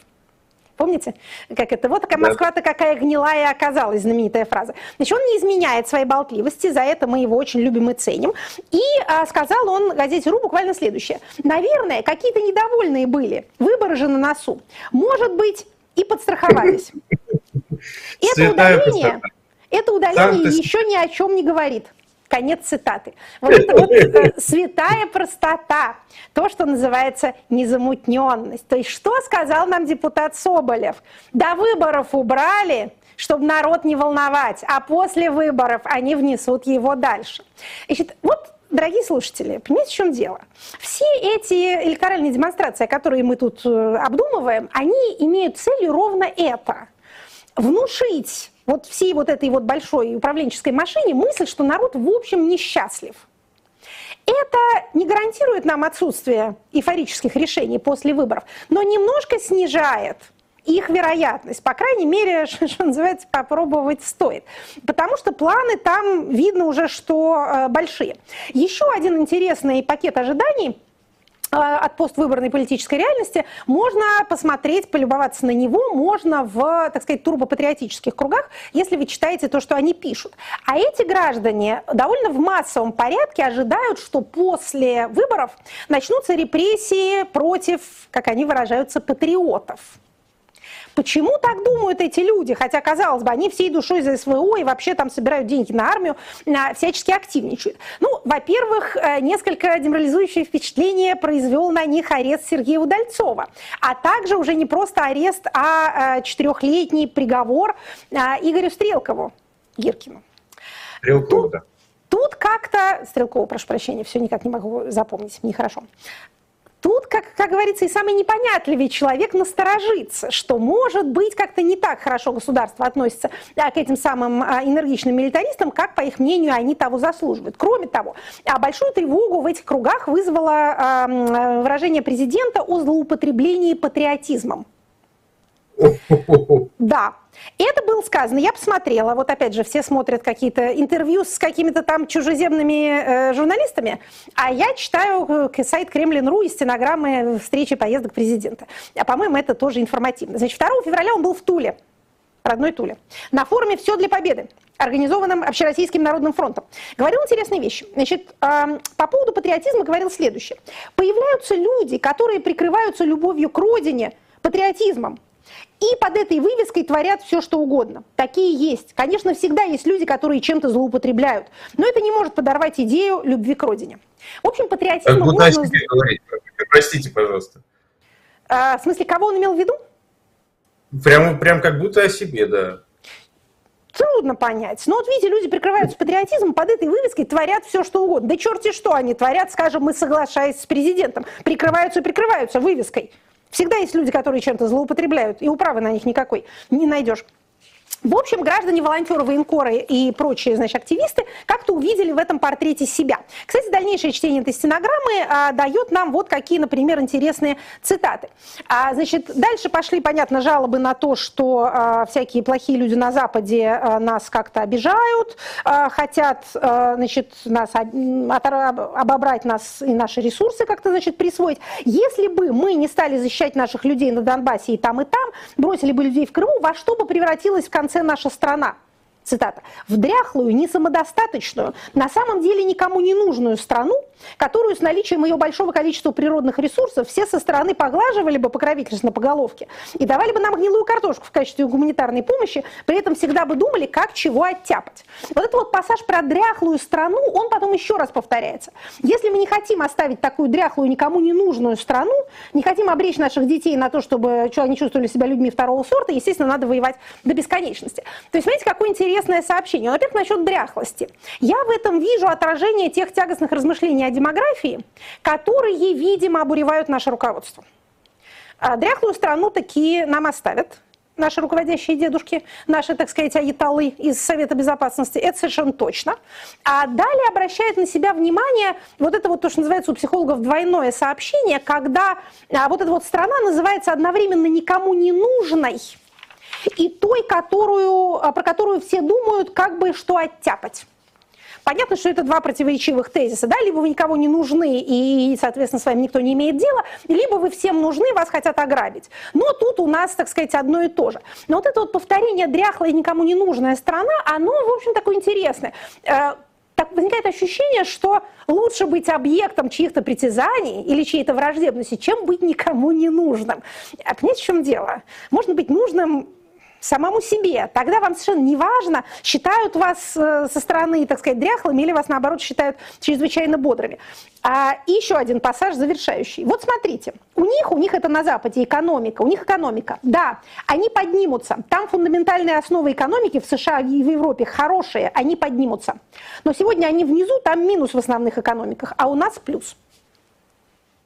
Помните, как это? Вот такая Москва-то какая гнилая оказалась, знаменитая фраза. Значит, он не изменяет своей болтливости, за это мы его очень любим и ценим. И а, сказал он газете «Ру» буквально следующее. Наверное, какие-то недовольные были, выборы же на носу. Может быть, и подстраховались. [laughs] Это удаление, это удаление еще ни о чем не говорит. Конец цитаты. Вот это вот э, святая простота, то, что называется незамутненность. То есть что сказал нам депутат Соболев? До выборов убрали, чтобы народ не волновать, а после выборов они внесут его дальше. Значит, вот Дорогие слушатели, понимаете, в чем дело? Все эти электоральные демонстрации, которые мы тут э, обдумываем, они имеют целью ровно это. Внушить вот всей вот этой вот большой управленческой машине мысль, что народ в общем несчастлив. Это не гарантирует нам отсутствие эйфорических решений после выборов, но немножко снижает их вероятность. По крайней мере, [laughs] что называется, попробовать стоит. Потому что планы там видно уже, что э, большие. Еще один интересный пакет ожиданий – от поствыборной политической реальности, можно посмотреть, полюбоваться на него, можно в, так сказать, турбопатриотических кругах, если вы читаете то, что они пишут. А эти граждане довольно в массовом порядке ожидают, что после выборов начнутся репрессии против, как они выражаются, патриотов. Почему так думают эти люди? Хотя, казалось бы, они всей душой за СВО и вообще там собирают деньги на армию, всячески активничают. Ну, во-первых, э, несколько деморализующее впечатление произвел на них арест Сергея Удальцова, а также уже не просто арест, а э, четырехлетний приговор э, Игорю Стрелкову, Гиркину. Стрелкову, да. Тут как-то, Стрелкову, прошу прощения, все никак не могу запомнить, нехорошо. Тут, как, как говорится, и самый непонятливый человек насторожится, что, может быть, как-то не так хорошо государство относится да, к этим самым а, энергичным милитаристам, как, по их мнению, они того заслуживают. Кроме того, а большую тревогу в этих кругах вызвало а, выражение президента о злоупотреблении патриотизмом. [laughs] Да, это было сказано. Я посмотрела, вот опять же, все смотрят какие-то интервью с какими-то там чужеземными э, журналистами, а я читаю э, сайт Кремлин.ру и стенограммы встречи поездок президента. А, по-моему, это тоже информативно. Значит, 2 февраля он был в Туле, родной Туле, на форуме «Все для победы», организованном Общероссийским народным фронтом. Говорил интересные вещи. Значит, по поводу патриотизма говорил следующее. Появляются люди, которые прикрываются любовью к родине, патриотизмом, и под этой вывеской творят все, что угодно. Такие есть. Конечно, всегда есть люди, которые чем-то злоупотребляют. Но это не может подорвать идею любви к родине. В общем, патриотизм можно... О себе говорить, простите, пожалуйста. А, в смысле, кого он имел в виду? Прям, прям как будто о себе, да. Трудно понять. Но вот видите, люди прикрываются патриотизмом, под этой вывеской творят все, что угодно. Да черти что они творят, скажем, мы соглашаясь с президентом. Прикрываются и прикрываются вывеской. Всегда есть люди, которые чем-то злоупотребляют, и управы на них никакой не найдешь. В общем, граждане, волонтеры, военкоры и прочие, значит, активисты как-то увидели в этом портрете себя. Кстати, дальнейшее чтение этой стенограммы а, дает нам вот какие, например, интересные цитаты. А, значит, дальше пошли, понятно, жалобы на то, что а, всякие плохие люди на Западе а, нас как-то обижают, а, хотят, а, значит, нас обобрать нас и наши ресурсы как-то, значит, присвоить. Если бы мы не стали защищать наших людей на Донбассе и там, и там, бросили бы людей в Крыму, во что бы превратилась в конце конце наша страна цитата, в дряхлую, не самодостаточную, на самом деле никому не нужную страну, которую с наличием ее большого количества природных ресурсов все со стороны поглаживали бы покровительственно по головке и давали бы нам гнилую картошку в качестве гуманитарной помощи, при этом всегда бы думали, как чего оттяпать. Вот этот вот пассаж про дряхлую страну, он потом еще раз повторяется. Если мы не хотим оставить такую дряхлую, никому не нужную страну, не хотим обречь наших детей на то, чтобы они чувствовали себя людьми второго сорта, естественно, надо воевать до бесконечности. То есть, смотрите, какой интересный интересное сообщение. Во-первых, насчет дряхлости. Я в этом вижу отражение тех тягостных размышлений о демографии, которые, видимо, обуревают наше руководство. А дряхлую страну такие нам оставят, наши руководящие дедушки, наши, так сказать, аяталы из Совета Безопасности, это совершенно точно. А далее обращает на себя внимание вот это вот то, что называется у психологов двойное сообщение, когда а, вот эта вот страна называется одновременно никому не нужной, и той, которую, а, про которую все думают, как бы что оттяпать. Понятно, что это два противоречивых тезиса. Да? Либо вы никого не нужны, и, соответственно, с вами никто не имеет дела, либо вы всем нужны, вас хотят ограбить. Но тут у нас, так сказать, одно и то же. Но вот это вот повторение дряхлая, никому не нужная страна, оно, в общем, такое интересное э, так возникает ощущение, что лучше быть объектом чьих-то притязаний или чьей-то враждебности, чем быть никому не нужным. А понимаете, в чем дело? Можно быть нужным самому себе. Тогда вам совершенно не важно, считают вас э, со стороны, так сказать, дряхлыми или вас, наоборот, считают чрезвычайно бодрыми. А, еще один пассаж завершающий. Вот смотрите, у них, у них это на Западе экономика, у них экономика. Да, они поднимутся. Там фундаментальные основы экономики в США и в Европе хорошие, они поднимутся. Но сегодня они внизу, там минус в основных экономиках, а у нас плюс.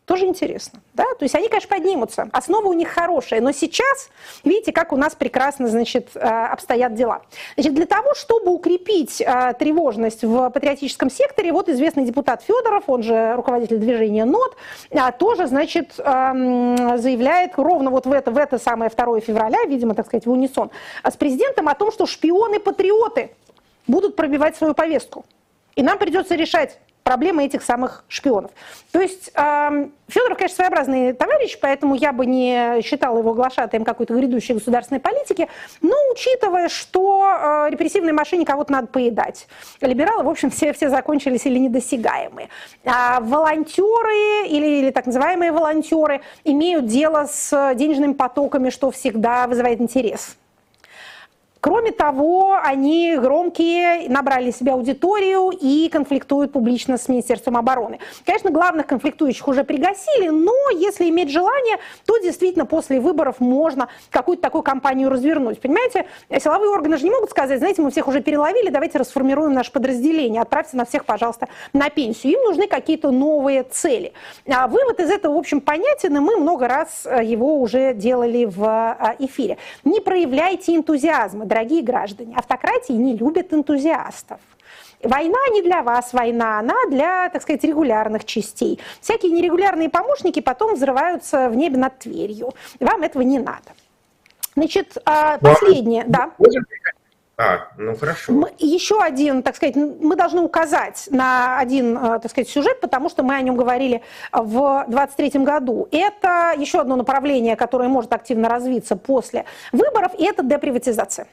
Тоже интересно. Да? То есть они, конечно, поднимутся. Основа у них хорошая. Но сейчас, видите, как у нас прекрасно значит, э, обстоят дела. Значит, для того, чтобы укрепить э, тревожность в патриотическом секторе, вот известный депутат Федоров, он же руководитель движения НОТ, э, тоже, значит, эм, заявляет ровно вот в это, в это самое 2 февраля, видимо, так сказать, в унисон, с президентом о том, что шпионы-патриоты будут пробивать свою повестку. И нам придется решать, проблемы этих самых шпионов. То есть э, Федоров, конечно, своеобразный товарищ, поэтому я бы не считала его глашатаем какой-то грядущей государственной политики, но учитывая, что э, репрессивной машине кого-то надо поедать, либералы, в общем, все, все закончились или недосягаемые. А волонтеры или, или так называемые волонтеры имеют дело с денежными потоками, что всегда вызывает интерес. Кроме того, они громкие, набрали себе аудиторию и конфликтуют публично с Министерством обороны. Конечно, главных конфликтующих уже пригасили, но если иметь желание, то действительно после выборов можно какую-то такую кампанию развернуть. Понимаете, силовые органы же не могут сказать, знаете, мы всех уже переловили, давайте расформируем наше подразделение, отправьте на всех, пожалуйста, на пенсию. Им нужны какие-то новые цели. А вывод из этого, в общем, понятен, и мы много раз э, его уже делали в э, эфире. Не проявляйте энтузиазма дорогие граждане, автократии не любят энтузиастов. Война не для вас война, она для, так сказать, регулярных частей. Всякие нерегулярные помощники потом взрываются в небе над Тверью. Вам этого не надо. Значит, а, последнее, да. А, ну хорошо. Еще один, так сказать, мы должны указать на один, э, так сказать, сюжет, потому что мы о нем говорили в 2023 году. Это еще одно направление, которое может активно развиться после выборов, и это деприватизация.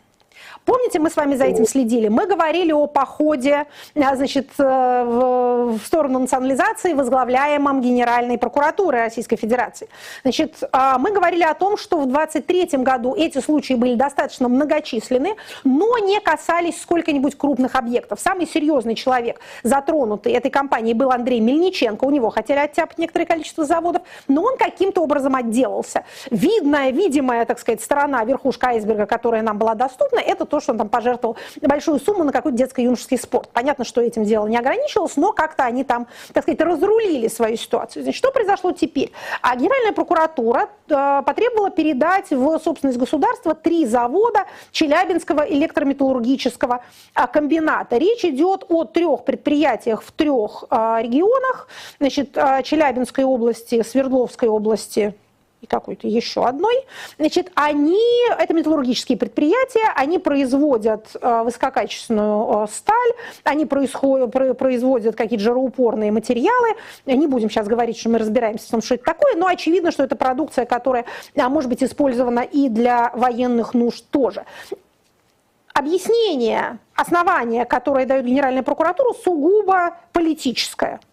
Помните, мы с вами за этим следили? Мы говорили о походе э, значит, э, в сторону национализации, возглавляемом Генеральной прокуратурой Российской Федерации. Значит, э, мы говорили о том, что в 2023 году эти случаи были достаточно многочисленны, но не касались сколько-нибудь крупных объектов. Самый серьезный человек, затронутый этой компанией, был Андрей Мельниченко. У него хотели оттяпать некоторое количество заводов, но он каким-то образом отделался. Видная, видимая, так сказать, сторона, верхушка айсберга, которая нам была доступна, это то, что он там пожертвовал большую сумму на какой-то детско-юношеский спорт. Понятно, что этим дело не ограничивалось, но как-то они там, так сказать, разрулили свою ситуацию. Значит, что произошло теперь? А Генеральная прокуратура э, потребовала передать в собственность государства три завода Челябинского электрометаллургического э, комбината. Речь идет о трех предприятиях в трех э, регионах. Значит, э, Челябинской области, Свердловской области, и какой-то еще одной. Значит, они, это металлургические предприятия, они производят э, высококачественную э, сталь, они производят какие-то жароупорные материалы. Не будем сейчас говорить, что мы разбираемся в том, что это такое, но очевидно, что это продукция, которая а, может быть использована и для военных нужд тоже. Объяснение, основание, которое дает Генеральная прокуратура, сугубо политическое –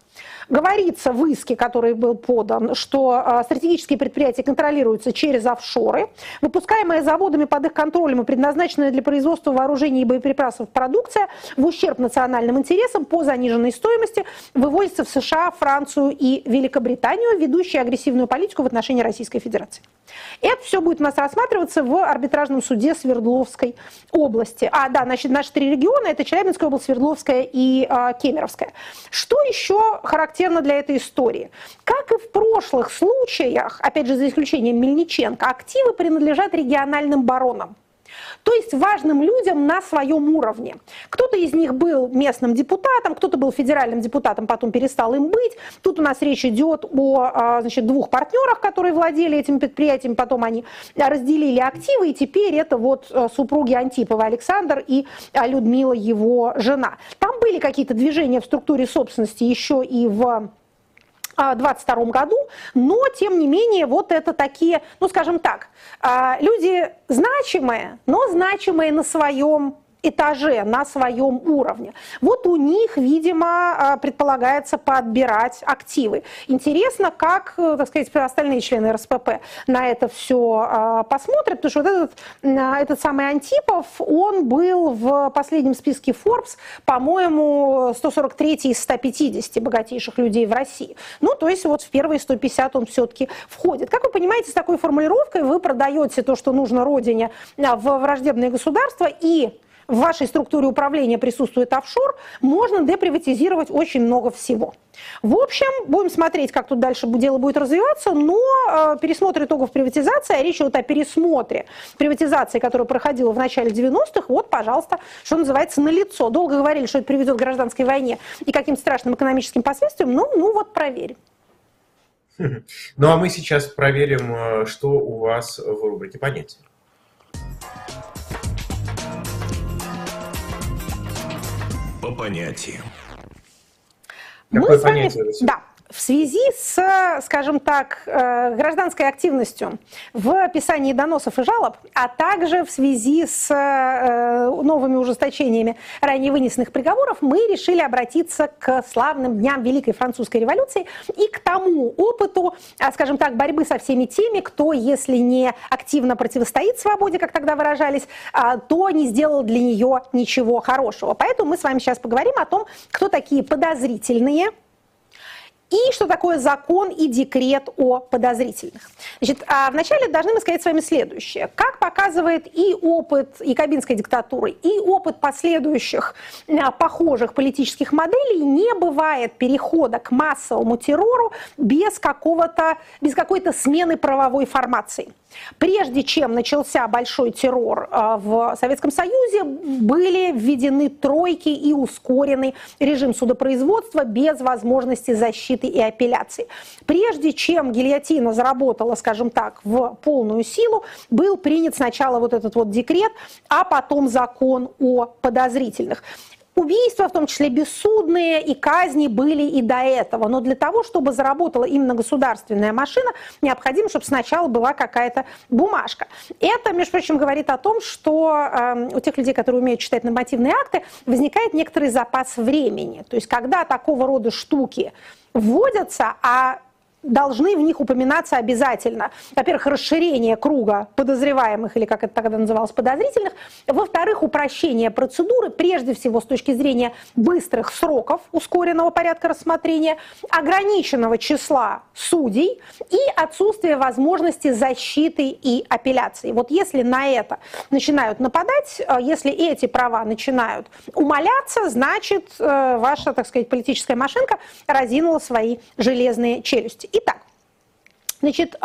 Говорится в иске, который был подан, что а, стратегические предприятия контролируются через офшоры, выпускаемая заводами под их контролем и предназначенная для производства вооружений и боеприпасов продукция в ущерб национальным интересам по заниженной стоимости вывозится в США, Францию и Великобританию, ведущие агрессивную политику в отношении Российской Федерации. Это все будет у нас рассматриваться в арбитражном суде Свердловской области. А, да, значит, наши три региона – это Челябинская область, Свердловская и э, Кемеровская. Что еще характерно для этой истории? Как и в прошлых случаях, опять же, за исключением Мельниченко, активы принадлежат региональным баронам. То есть важным людям на своем уровне. Кто-то из них был местным депутатом, кто-то был федеральным депутатом, потом перестал им быть. Тут у нас речь идет о а, значит, двух партнерах, которые владели этим предприятием, потом они разделили активы, и теперь это вот а, супруги Антипова Александр и а, Людмила, его жена. Там были какие-то движения в структуре собственности еще и в 2022 году, но тем не менее вот это такие, ну скажем так, а, люди значимые, но значимые на своем этаже, на своем уровне. Вот у них, видимо, а, предполагается подбирать активы. Интересно, как, э, так сказать, остальные члены РСПП на это все а, посмотрят, потому что вот этот, а, этот самый Антипов, он был в последнем списке Forbes, по-моему, 143 из 150 богатейших людей в России. Ну, то есть вот в первые 150 он все-таки входит. Как вы понимаете, с такой формулировкой вы продаете то, что нужно родине в враждебное государство и в вашей структуре управления присутствует офшор, можно деприватизировать очень много всего. В общем, будем смотреть, как тут дальше дело будет развиваться, но э, пересмотр итогов приватизации, а речь идет о пересмотре приватизации, которая проходила в начале 90-х, вот, пожалуйста, что называется, на лицо. Долго говорили, что это приведет к гражданской войне и каким-то страшным экономическим последствиям, ну, ну вот проверим. Ну а мы сейчас проверим, э, что у вас в рубрике понятия. По понятиям. Какое Мы с вами, да, в связи с, скажем так, э, гражданской активностью в описании доносов и жалоб, а также в связи с э, новыми ужесточениями ранее вынесенных приговоров, мы решили обратиться к славным дням Великой Французской революции и к тому опыту, а, скажем так, борьбы со всеми теми, кто, если не активно противостоит свободе, как тогда выражались, то не сделал для нее ничего хорошего. Поэтому мы с вами сейчас поговорим о том, кто такие подозрительные, и что такое закон и декрет о подозрительных. Значит, а вначале должны мы сказать с вами следующее. Как показывает и опыт якобинской диктатуры, и опыт последующих а, похожих политических моделей, не бывает перехода к массовому террору без, какого-то, без какой-то смены правовой формации. Прежде чем начался большой террор а, в Советском Союзе, были введены тройки и ускоренный режим судопроизводства без возможности защиты и апелляции. Прежде чем гильотина заработала, скажем так, в полную силу, был принят сначала вот этот вот декрет, а потом закон о подозрительных. Убийства, в том числе бессудные, и казни были и до этого. Но для того, чтобы заработала именно государственная машина, необходимо, чтобы сначала была какая-то бумажка. Это, между прочим, говорит о том, что э, у тех людей, которые умеют читать нормативные акты, возникает некоторый запас времени. То есть, когда такого рода штуки вводятся, а должны в них упоминаться обязательно. Во-первых, расширение круга подозреваемых, или как это тогда называлось, подозрительных. Во-вторых, упрощение процедуры, прежде всего с точки зрения быстрых сроков ускоренного порядка рассмотрения, ограниченного числа судей и отсутствие возможности защиты и апелляции. Вот если на это начинают нападать, э, если эти права начинают умоляться, значит, э, ваша, так сказать, политическая машинка разинула свои железные челюсти. Итак, значит,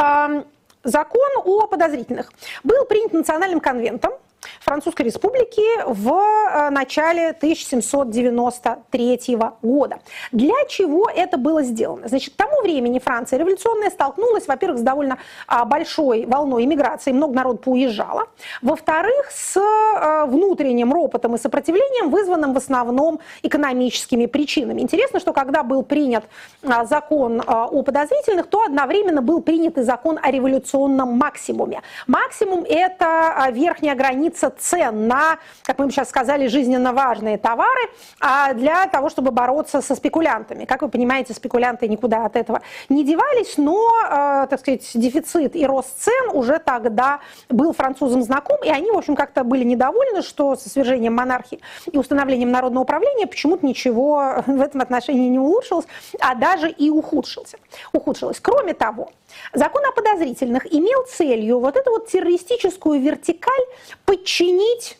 закон о подозрительных был принят национальным конвентом Французской Республики в э, начале 1793 года. Для чего это было сделано? Значит, к тому времени Франция революционная столкнулась, во-первых, с довольно а, большой волной иммиграции, много народу поуезжало. Во-вторых, с э, внутренним ропотом и сопротивлением, вызванным в основном экономическими причинами. Интересно, что когда был принят а, закон а, о подозрительных, то одновременно был принят и закон о революционном максимуме. Максимум – это верхняя граница граница цен на, как мы сейчас сказали, жизненно важные товары а для того, чтобы бороться со спекулянтами. Как вы понимаете, спекулянты никуда от этого не девались, но, э, так сказать, дефицит и рост цен уже тогда был французам знаком, и они, в общем, как-то были недовольны, что со свержением монархии и установлением народного управления почему-то ничего в этом отношении не улучшилось, а даже и ухудшился. ухудшилось. Кроме того, Закон о подозрительных имел целью вот эту вот террористическую вертикаль подчинить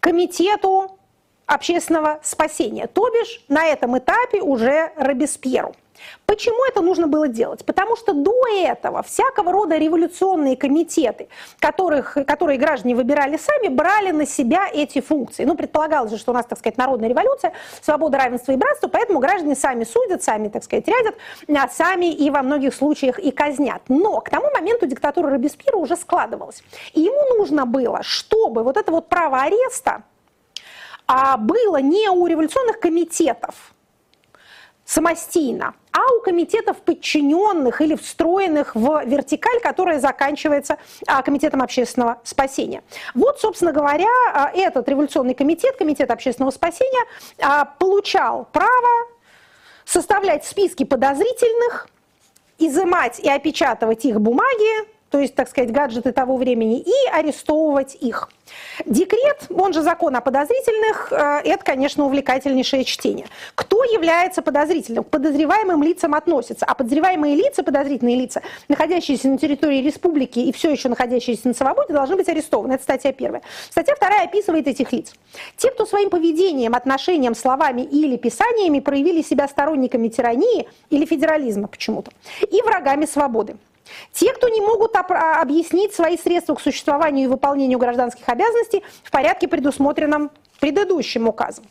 комитету общественного спасения, то бишь на этом этапе уже Робеспьеру. Почему это нужно было делать? Потому что до этого всякого рода революционные комитеты, которых, которые граждане выбирали сами, брали на себя эти функции. Ну, предполагалось же, что у нас, так сказать, народная революция, свобода, равенство и братство, поэтому граждане сами судят, сами, так сказать, рядят, а сами и во многих случаях и казнят. Но к тому моменту диктатура Робеспьера уже складывалась. И ему нужно было, чтобы вот это вот право ареста а, было не у революционных комитетов, самостийно, а у комитетов подчиненных или встроенных в вертикаль, которая заканчивается а, комитетом общественного спасения. Вот, собственно говоря, а, этот революционный комитет, комитет общественного спасения, а, получал право составлять списки подозрительных, изымать и опечатывать их бумаги, то есть, так сказать, гаджеты того времени, и арестовывать их. Декрет, он же закон о подозрительных, э, это, конечно, увлекательнейшее чтение. Кто является подозрительным? К подозреваемым лицам относятся, а подозреваемые лица, подозрительные лица, находящиеся на территории республики и все еще находящиеся на свободе, должны быть арестованы. Это статья первая. Статья вторая описывает этих лиц. Те, кто своим поведением, отношением, словами или писаниями проявили себя сторонниками тирании или федерализма почему-то и врагами свободы. Те, кто не могут объяснить свои средства к существованию и выполнению гражданских обязанностей в порядке, предусмотренном предыдущим указом.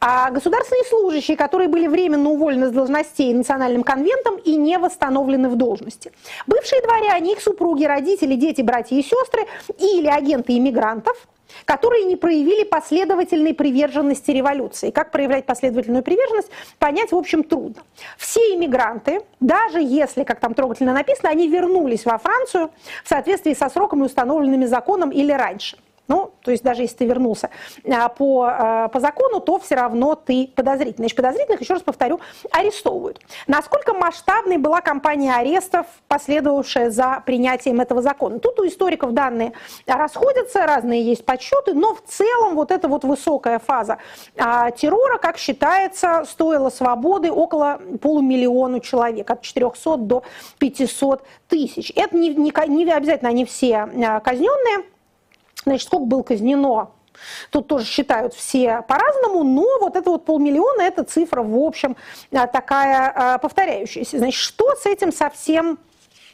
А государственные служащие, которые были временно уволены с должностей национальным конвентом и не восстановлены в должности. Бывшие дворяне, их супруги, родители, дети, братья и сестры или агенты иммигрантов, которые не проявили последовательной приверженности революции. Как проявлять последовательную приверженность, понять, в общем, трудно. Все иммигранты, даже если, как там трогательно написано, они вернулись во Францию в соответствии со сроками, установленными законом или раньше. Ну, то есть даже если ты вернулся а, по, а, по закону, то все равно ты подозрительный. Значит, подозрительных, еще раз повторю, арестовывают. Насколько масштабной была кампания арестов, последовавшая за принятием этого закона? Тут у историков данные расходятся, разные есть подсчеты, но в целом вот эта вот высокая фаза а, террора, как считается, стоила свободы около полумиллиону человек, от 400 до 500 тысяч. Это не, не, не обязательно они все казненные, Значит, сколько было казнено? Тут тоже считают все по-разному, но вот это вот полмиллиона, это цифра, в общем, а, такая а, повторяющаяся. Значит, что с этим совсем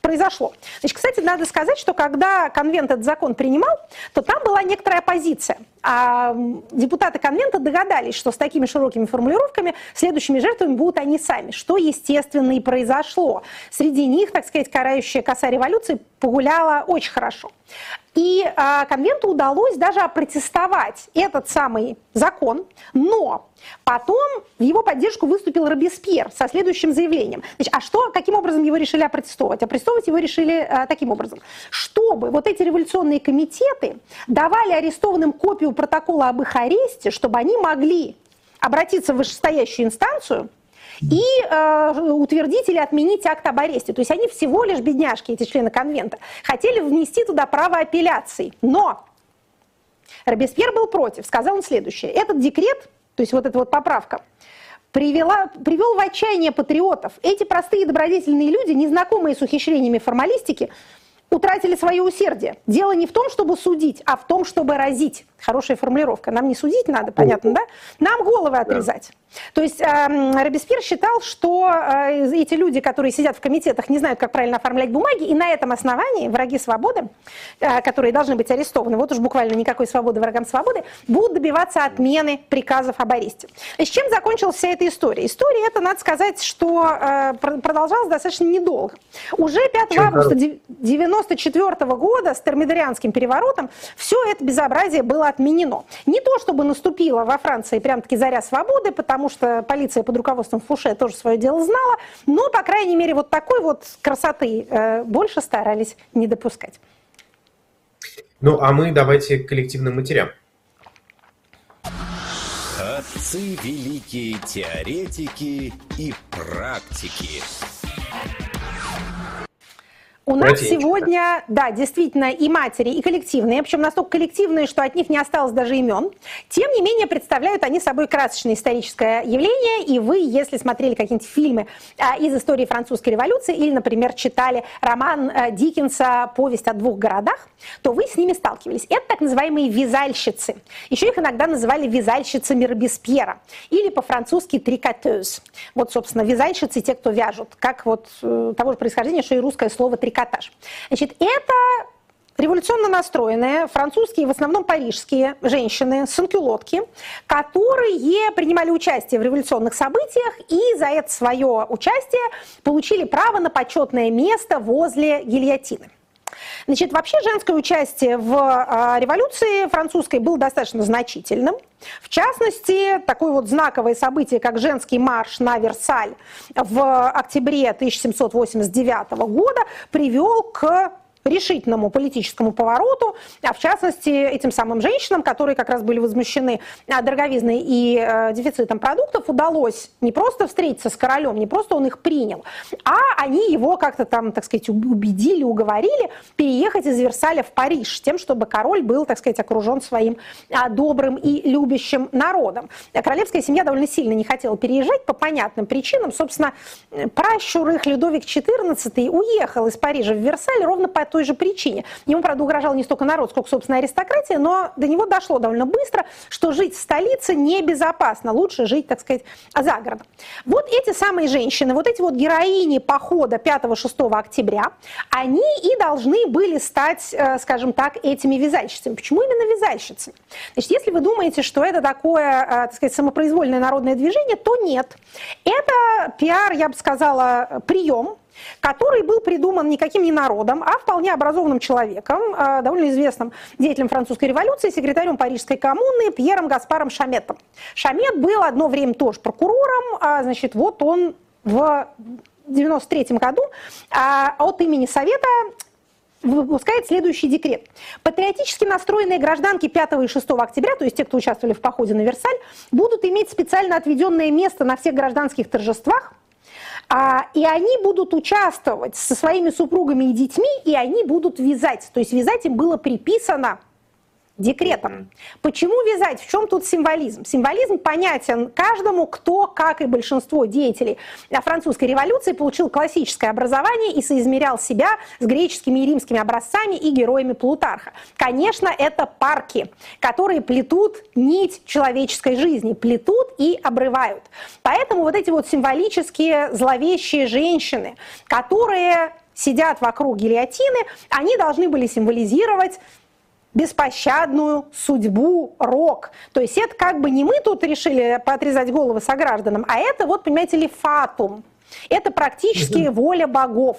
произошло. Значит, кстати, надо сказать, что когда конвент этот закон принимал, то там была некоторая оппозиция. А депутаты конвента догадались, что с такими широкими формулировками следующими жертвами будут они сами, что, естественно, и произошло. Среди них, так сказать, карающая коса революции погуляла очень хорошо. И э, конвенту удалось даже опротестовать этот самый закон, но потом в его поддержку выступил Робеспьер со следующим заявлением. Значит, а что, каким образом его решили опротестовать? Опротестовать его решили э, таким образом, чтобы вот эти революционные комитеты давали арестованным копию протокола об их аресте, чтобы они могли обратиться в вышестоящую инстанцию и э, утвердить или отменить акт об аресте. То есть они всего лишь, бедняжки, эти члены конвента, хотели внести туда право апелляции. Но Робеспьер был против. Сказал он следующее. Этот декрет, то есть вот эта вот поправка, привела, привел в отчаяние патриотов. Эти простые добродетельные люди, незнакомые с ухищрениями формалистики, утратили свое усердие. Дело не в том, чтобы судить, а в том, чтобы разить. Хорошая формулировка. Нам не судить надо, понятно, да? Нам головы отрезать. Да. То есть э, Робеспьер считал, что э, эти люди, которые сидят в комитетах, не знают, как правильно оформлять бумаги, и на этом основании враги свободы, э, которые должны быть арестованы, вот уж буквально никакой свободы врагам свободы, будут добиваться отмены приказов об аресте. И с чем закончилась вся эта история? История эта, надо сказать, что э, продолжалась достаточно недолго. Уже 5 чем августа 1994 года с термидорианским переворотом все это безобразие было отменено. Не то, чтобы наступила во Франции прям-таки заря свободы, потому что полиция под руководством Фуше тоже свое дело знала, но, по крайней мере, вот такой вот красоты э, больше старались не допускать. Ну, а мы давайте к коллективным матерям. Отцы великие теоретики и практики. У нас сегодня, да, действительно, и матери, и коллективные, причем настолько коллективные, что от них не осталось даже имен. Тем не менее, представляют они собой красочное историческое явление, и вы, если смотрели какие-нибудь фильмы а, из истории французской революции, или, например, читали роман а, Диккенса «Повесть о двух городах», то вы с ними сталкивались. Это так называемые вязальщицы. Еще их иногда называли вязальщицами Робеспьера, или по-французски трикотеуз. Вот, собственно, вязальщицы, те, кто вяжут, как вот э, того же происхождения, что и русское слово трикотеуз трикотаж. Значит, это революционно настроенные, французские, в основном парижские женщины, санкюлотки, которые принимали участие в революционных событиях и за это свое участие получили право на почетное место возле гильотины. Значит, вообще женское участие в а, революции французской было достаточно значительным. В частности, такое вот знаковое событие, как женский марш на Версаль в октябре 1789 года, привел к решительному политическому повороту, а в частности этим самым женщинам, которые как раз были возмущены а, дороговизной и э, дефицитом продуктов, удалось не просто встретиться с королем, не просто он их принял, а они его как-то там, так сказать, убедили, уговорили переехать из Версаля в Париж, тем, чтобы король был, так сказать, окружен своим а, добрым и любящим народом. Королевская семья довольно сильно не хотела переезжать по понятным причинам. Собственно, пращур их Людовик XIV уехал из Парижа в Версаль ровно по той же причине. Ему, правда, угрожал не столько народ, сколько, собственно, аристократия, но до него дошло довольно быстро, что жить в столице небезопасно. Лучше жить, так сказать, за городом. Вот эти самые женщины, вот эти вот героини похода 5-6 октября, они и должны были стать, э, скажем так, этими вязальщицами. Почему именно вязальщицами? Значит, если вы думаете, что это такое, э, так сказать, самопроизвольное народное движение, то нет. Это пиар, я бы сказала, прием, который был придуман никаким не народом, а вполне образованным человеком, э, довольно известным деятелем французской революции, секретарем Парижской коммуны Пьером Гаспаром Шаметом. Шамет был одно время тоже прокурором, а, значит, вот он в 1993 году а, от имени Совета выпускает следующий декрет. Патриотически настроенные гражданки 5 и 6 октября, то есть те, кто участвовали в походе на Версаль, будут иметь специально отведенное место на всех гражданских торжествах, а, и они будут участвовать со своими супругами и детьми, и они будут вязать. То есть вязать им было приписано декретом. Почему вязать? В чем тут символизм? Символизм понятен каждому, кто, как и большинство деятелей французской революции, получил классическое образование и соизмерял себя с греческими и римскими образцами и героями Плутарха. Конечно, это парки, которые плетут нить человеческой жизни, плетут и обрывают. Поэтому вот эти вот символические зловещие женщины, которые сидят вокруг гильотины, они должны были символизировать беспощадную судьбу рок. То есть это как бы не мы тут решили поотрезать головы согражданам, а это вот, понимаете ли, фатум. Это практически воля богов.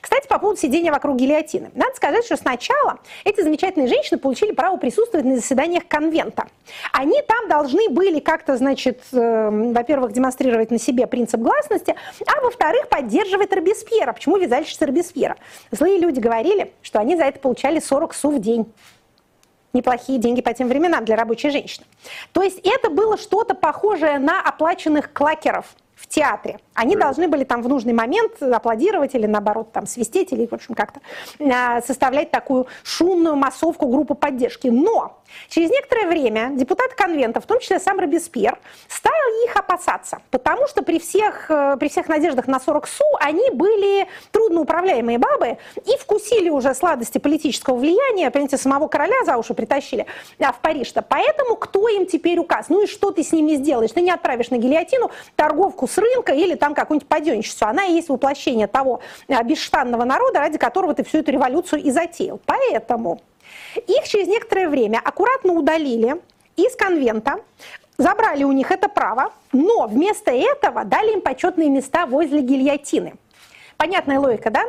Кстати, по поводу сидения вокруг гильотины. Надо сказать, что сначала эти замечательные женщины получили право присутствовать на заседаниях конвента. Они там должны были как-то, значит, э, во-первых, демонстрировать на себе принцип гласности, а во-вторых, поддерживать Робеспьера. Почему вязальщица Робеспьера? Злые люди говорили, что они за это получали 40 су в день неплохие деньги по тем временам для рабочей женщины. То есть это было что-то похожее на оплаченных клакеров в театре. Они должны были там в нужный момент аплодировать или наоборот там свистеть или в общем как-то а, составлять такую шумную массовку группы поддержки. Но через некоторое время депутат конвента, в том числе сам Робеспьер, стал их опасаться, потому что при всех, э, при всех надеждах на 40 су они были трудноуправляемые бабы и вкусили уже сладости политического влияния, понимаете, самого короля за уши притащили а, в Париж-то. Поэтому кто им теперь указ? Ну и что ты с ними сделаешь? Ты не отправишь на гильотину торговку с рынка или там какое-нибудь паденчество. Она и есть воплощение того а, бесштанного народа, ради которого ты всю эту революцию и затеял. Поэтому их через некоторое время аккуратно удалили из конвента, забрали у них это право, но вместо этого дали им почетные места возле гильотины. Понятная логика, да?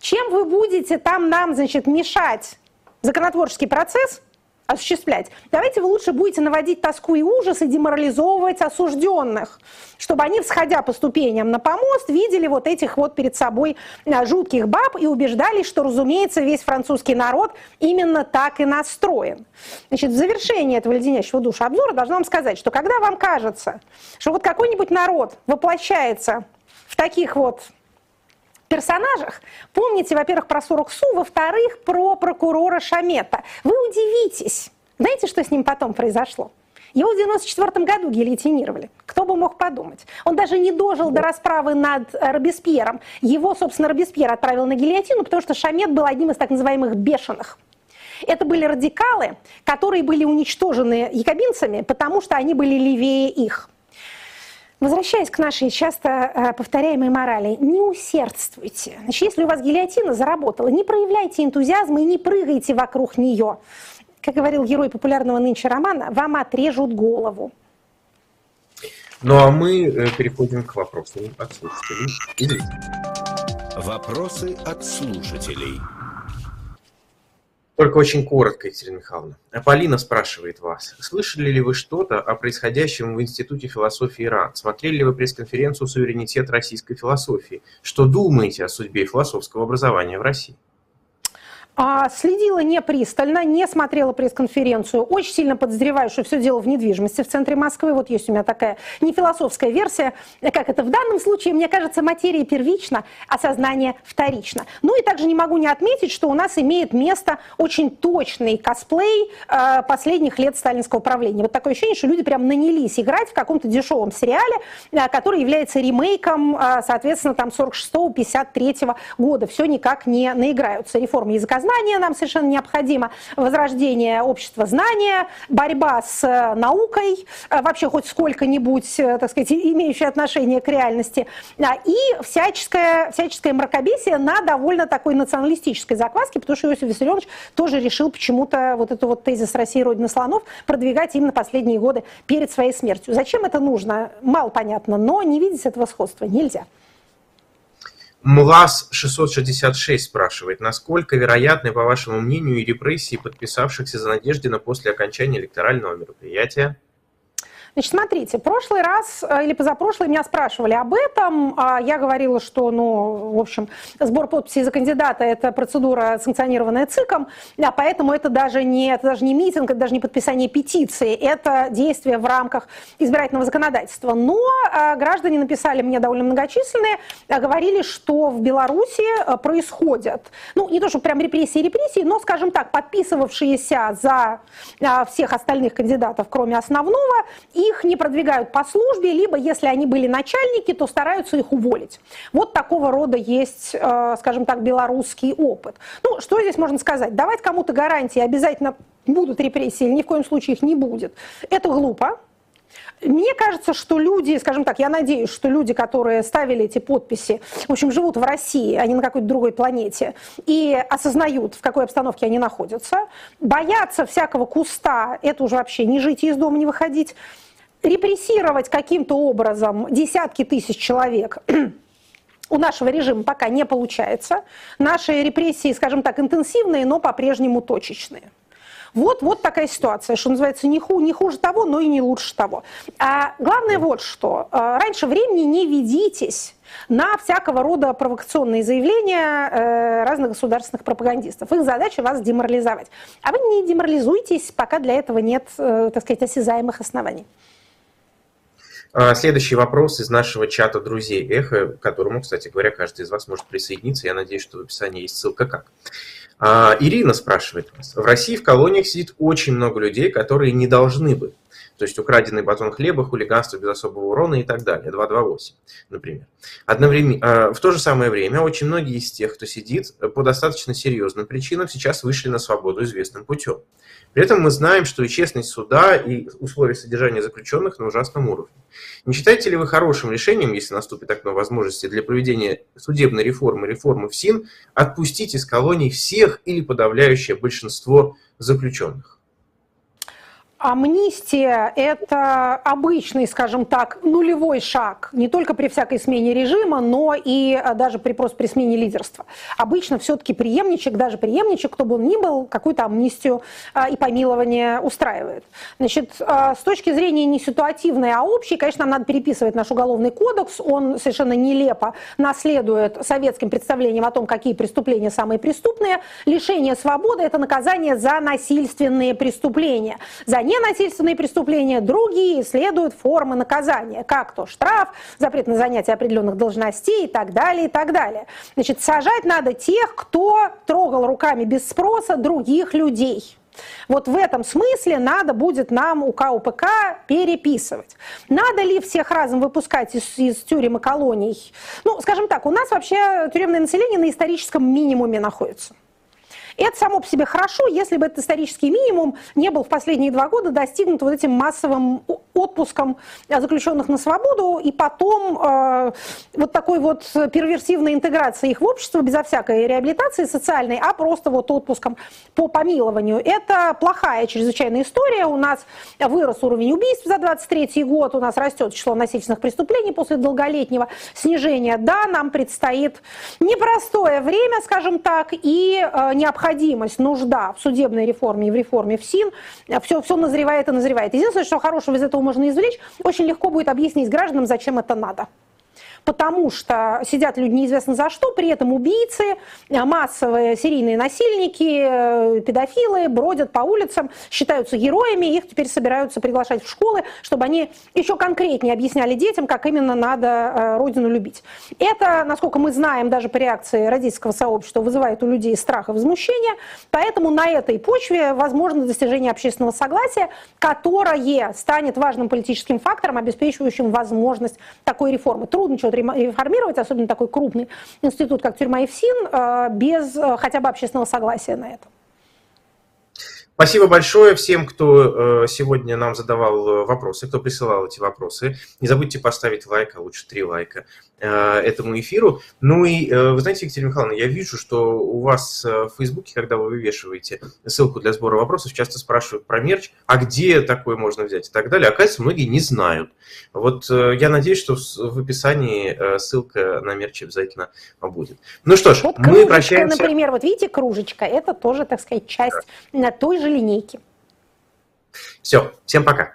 Чем вы будете там нам, значит, мешать законотворческий процесс – осуществлять. Давайте вы лучше будете наводить тоску и ужас и деморализовывать осужденных, чтобы они, всходя по ступеням на помост, видели вот этих вот перед собой а, жутких баб и убеждались, что, разумеется, весь французский народ именно так и настроен. Значит, в завершении этого леденящего душу обзора должна вам сказать, что когда вам кажется, что вот какой-нибудь народ воплощается в таких вот персонажах. Помните, во-первых, про 40 Су, во-вторых, про прокурора Шамета. Вы удивитесь. Знаете, что с ним потом произошло? Его в 94 году гильотинировали. Кто бы мог подумать? Он даже не дожил до расправы над Робеспьером. Его, собственно, Робеспьер отправил на гильотину, потому что Шамет был одним из так называемых бешеных. Это были радикалы, которые были уничтожены якобинцами, потому что они были левее их. Возвращаясь к нашей часто э, повторяемой морали, не усердствуйте. Значит, если у вас гильотина заработала, не проявляйте энтузиазма и не прыгайте вокруг нее. Как говорил герой популярного нынче романа, вам отрежут голову. Ну а мы э, переходим к вопросам от слушателей. Вопросы от слушателей. Только очень коротко, Екатерина Михайловна. Полина спрашивает вас, слышали ли вы что-то о происходящем в Институте философии ИРАН? Смотрели ли вы пресс-конференцию «Суверенитет российской философии»? Что думаете о судьбе философского образования в России? А, следила не пристально, не смотрела пресс-конференцию. Очень сильно подозреваю, что все дело в недвижимости в центре Москвы. Вот есть у меня такая не философская версия, как это в данном случае. Мне кажется, материя первична, а сознание вторично. Ну и также не могу не отметить, что у нас имеет место очень точный косплей э, последних лет сталинского правления. Вот такое ощущение, что люди прям нанялись играть в каком-то дешевом сериале, э, который является ремейком, э, соответственно, там 46-53 года. Все никак не наиграются. Реформа языка знания нам совершенно необходимо, возрождение общества знания, борьба с э, наукой, э, вообще хоть сколько-нибудь, э, так сказать, имеющее отношение к реальности, а, и всяческое, всяческое мракобесие на довольно такой националистической закваске, потому что Иосиф Виссарионович тоже решил почему-то вот эту вот тезис России Родина слонов продвигать именно последние годы перед своей смертью. Зачем это нужно? Мало понятно, но не видеть этого сходства нельзя. МЛАС 666 спрашивает, насколько вероятны, по вашему мнению, репрессии подписавшихся за Надеждина после окончания электорального мероприятия? Значит, смотрите, прошлый раз э, или позапрошлый меня спрашивали об этом. А я говорила, что, ну, в общем, сбор подписей за кандидата – это процедура, санкционированная ЦИКом, а поэтому это даже не, это даже не митинг, это даже не подписание петиции, это действие в рамках избирательного законодательства. Но а, граждане написали мне довольно многочисленные, а, говорили, что в Беларуси происходят, ну, не то, что прям репрессии репрессии, но, скажем так, подписывавшиеся за всех остальных кандидатов, кроме основного, и их не продвигают по службе, либо если они были начальники, то стараются их уволить. Вот такого рода есть, э, скажем так, белорусский опыт. Ну, что здесь можно сказать? Давать кому-то гарантии, обязательно будут репрессии ни в коем случае их не будет. Это глупо, мне кажется, что люди, скажем так, я надеюсь, что люди, которые ставили эти подписи, в общем, живут в России, а не на какой-то другой планете, и осознают, в какой обстановке они находятся, боятся всякого куста, это уже вообще не жить и из дома не выходить, репрессировать каким-то образом десятки тысяч человек [clears throat] у нашего режима пока не получается. Наши репрессии, скажем так, интенсивные, но по-прежнему точечные. Вот, вот такая ситуация, что называется, не, ху, не хуже того, но и не лучше того. А главное вот что. А, раньше времени не ведитесь на всякого рода провокационные заявления э, разных государственных пропагандистов. Их задача вас деморализовать. А вы не деморализуйтесь, пока для этого нет, э, так сказать, осязаемых оснований. А, следующий вопрос из нашего чата друзей Эхо, к которому, кстати говоря, каждый из вас может присоединиться. Я надеюсь, что в описании есть ссылка как. А, Ирина спрашивает вас. В России в колониях сидит очень много людей, которые не должны бы. То есть украденный батон хлеба, хулиганство без особого урона и так далее. 228, например. Одновременно, а, в то же самое время очень многие из тех, кто сидит по достаточно серьезным причинам, сейчас вышли на свободу известным путем. При этом мы знаем, что и честность суда, и условия содержания заключенных на ужасном уровне. Не считаете ли вы хорошим решением, если наступит окно возможности для проведения судебной реформы, реформы в СИН, отпустить из колоний всех или подавляющее большинство заключенных? Амнистия – это обычный, скажем так, нулевой шаг, не только при всякой смене режима, но и а, даже при, просто при смене лидерства. Обычно все-таки преемничек, даже преемничек, кто бы он ни был, какую-то амнистию а, и помилование устраивает. Значит, а, с точки зрения не ситуативной, а общей, конечно, нам надо переписывать наш уголовный кодекс. Он совершенно нелепо наследует советским представлениям о том, какие преступления самые преступные. Лишение свободы – это наказание за насильственные преступления, за ненасильственные преступления, другие следуют формы наказания, как то штраф, запрет на занятие определенных должностей и так далее, и так далее. Значит, сажать надо тех, кто трогал руками без спроса других людей. Вот в этом смысле надо будет нам УК УПК переписывать. Надо ли всех разом выпускать из, из тюрем и колоний? Ну, скажем так, у нас вообще тюремное население на историческом минимуме находится. Это само по себе хорошо, если бы этот исторический минимум не был в последние два года достигнут вот этим массовым отпуском заключенных на свободу и потом э, вот такой вот перверсивной интеграцией их в общество безо всякой реабилитации социальной, а просто вот отпуском по помилованию. Это плохая чрезвычайная история. У нас вырос уровень убийств за 23 год, у нас растет число насильственных преступлений после долголетнего снижения. Да, нам предстоит непростое время, скажем так, и э, необходимо необходимость, нужда в судебной реформе и в реформе в СИН, все, все назревает и назревает. Единственное, что хорошего из этого можно извлечь, очень легко будет объяснить гражданам, зачем это надо. Потому что сидят люди неизвестно за что, при этом убийцы, массовые серийные насильники, педофилы бродят по улицам, считаются героями, их теперь собираются приглашать в школы, чтобы они еще конкретнее объясняли детям, как именно надо родину любить. Это, насколько мы знаем, даже по реакции родительского сообщества, вызывает у людей страх и возмущение, поэтому на этой почве возможно достижение общественного согласия, которое станет важным политическим фактором, обеспечивающим возможность такой реформы. Трудно что-то реформировать, особенно такой крупный институт, как тюрьма ИФСИН, э, без э, хотя бы общественного согласия на это. Спасибо большое всем, кто э, сегодня нам задавал вопросы, кто присылал эти вопросы. Не забудьте поставить лайк, а лучше три лайка этому эфиру. Ну и, э, вы знаете, Екатерина Михайловна, я вижу, что у вас э, в Фейсбуке, когда вы вывешиваете ссылку для сбора вопросов, часто спрашивают про мерч, а где такое можно взять и так далее. Оказывается, многие не знают. Вот я надеюсь, что в описании ссылка на мерч обязательно будет. Ну что ж, вот мы кружечка, прощаемся. например, вот видите, кружечка, это тоже, так сказать, часть да. той же линейки. Все, всем пока.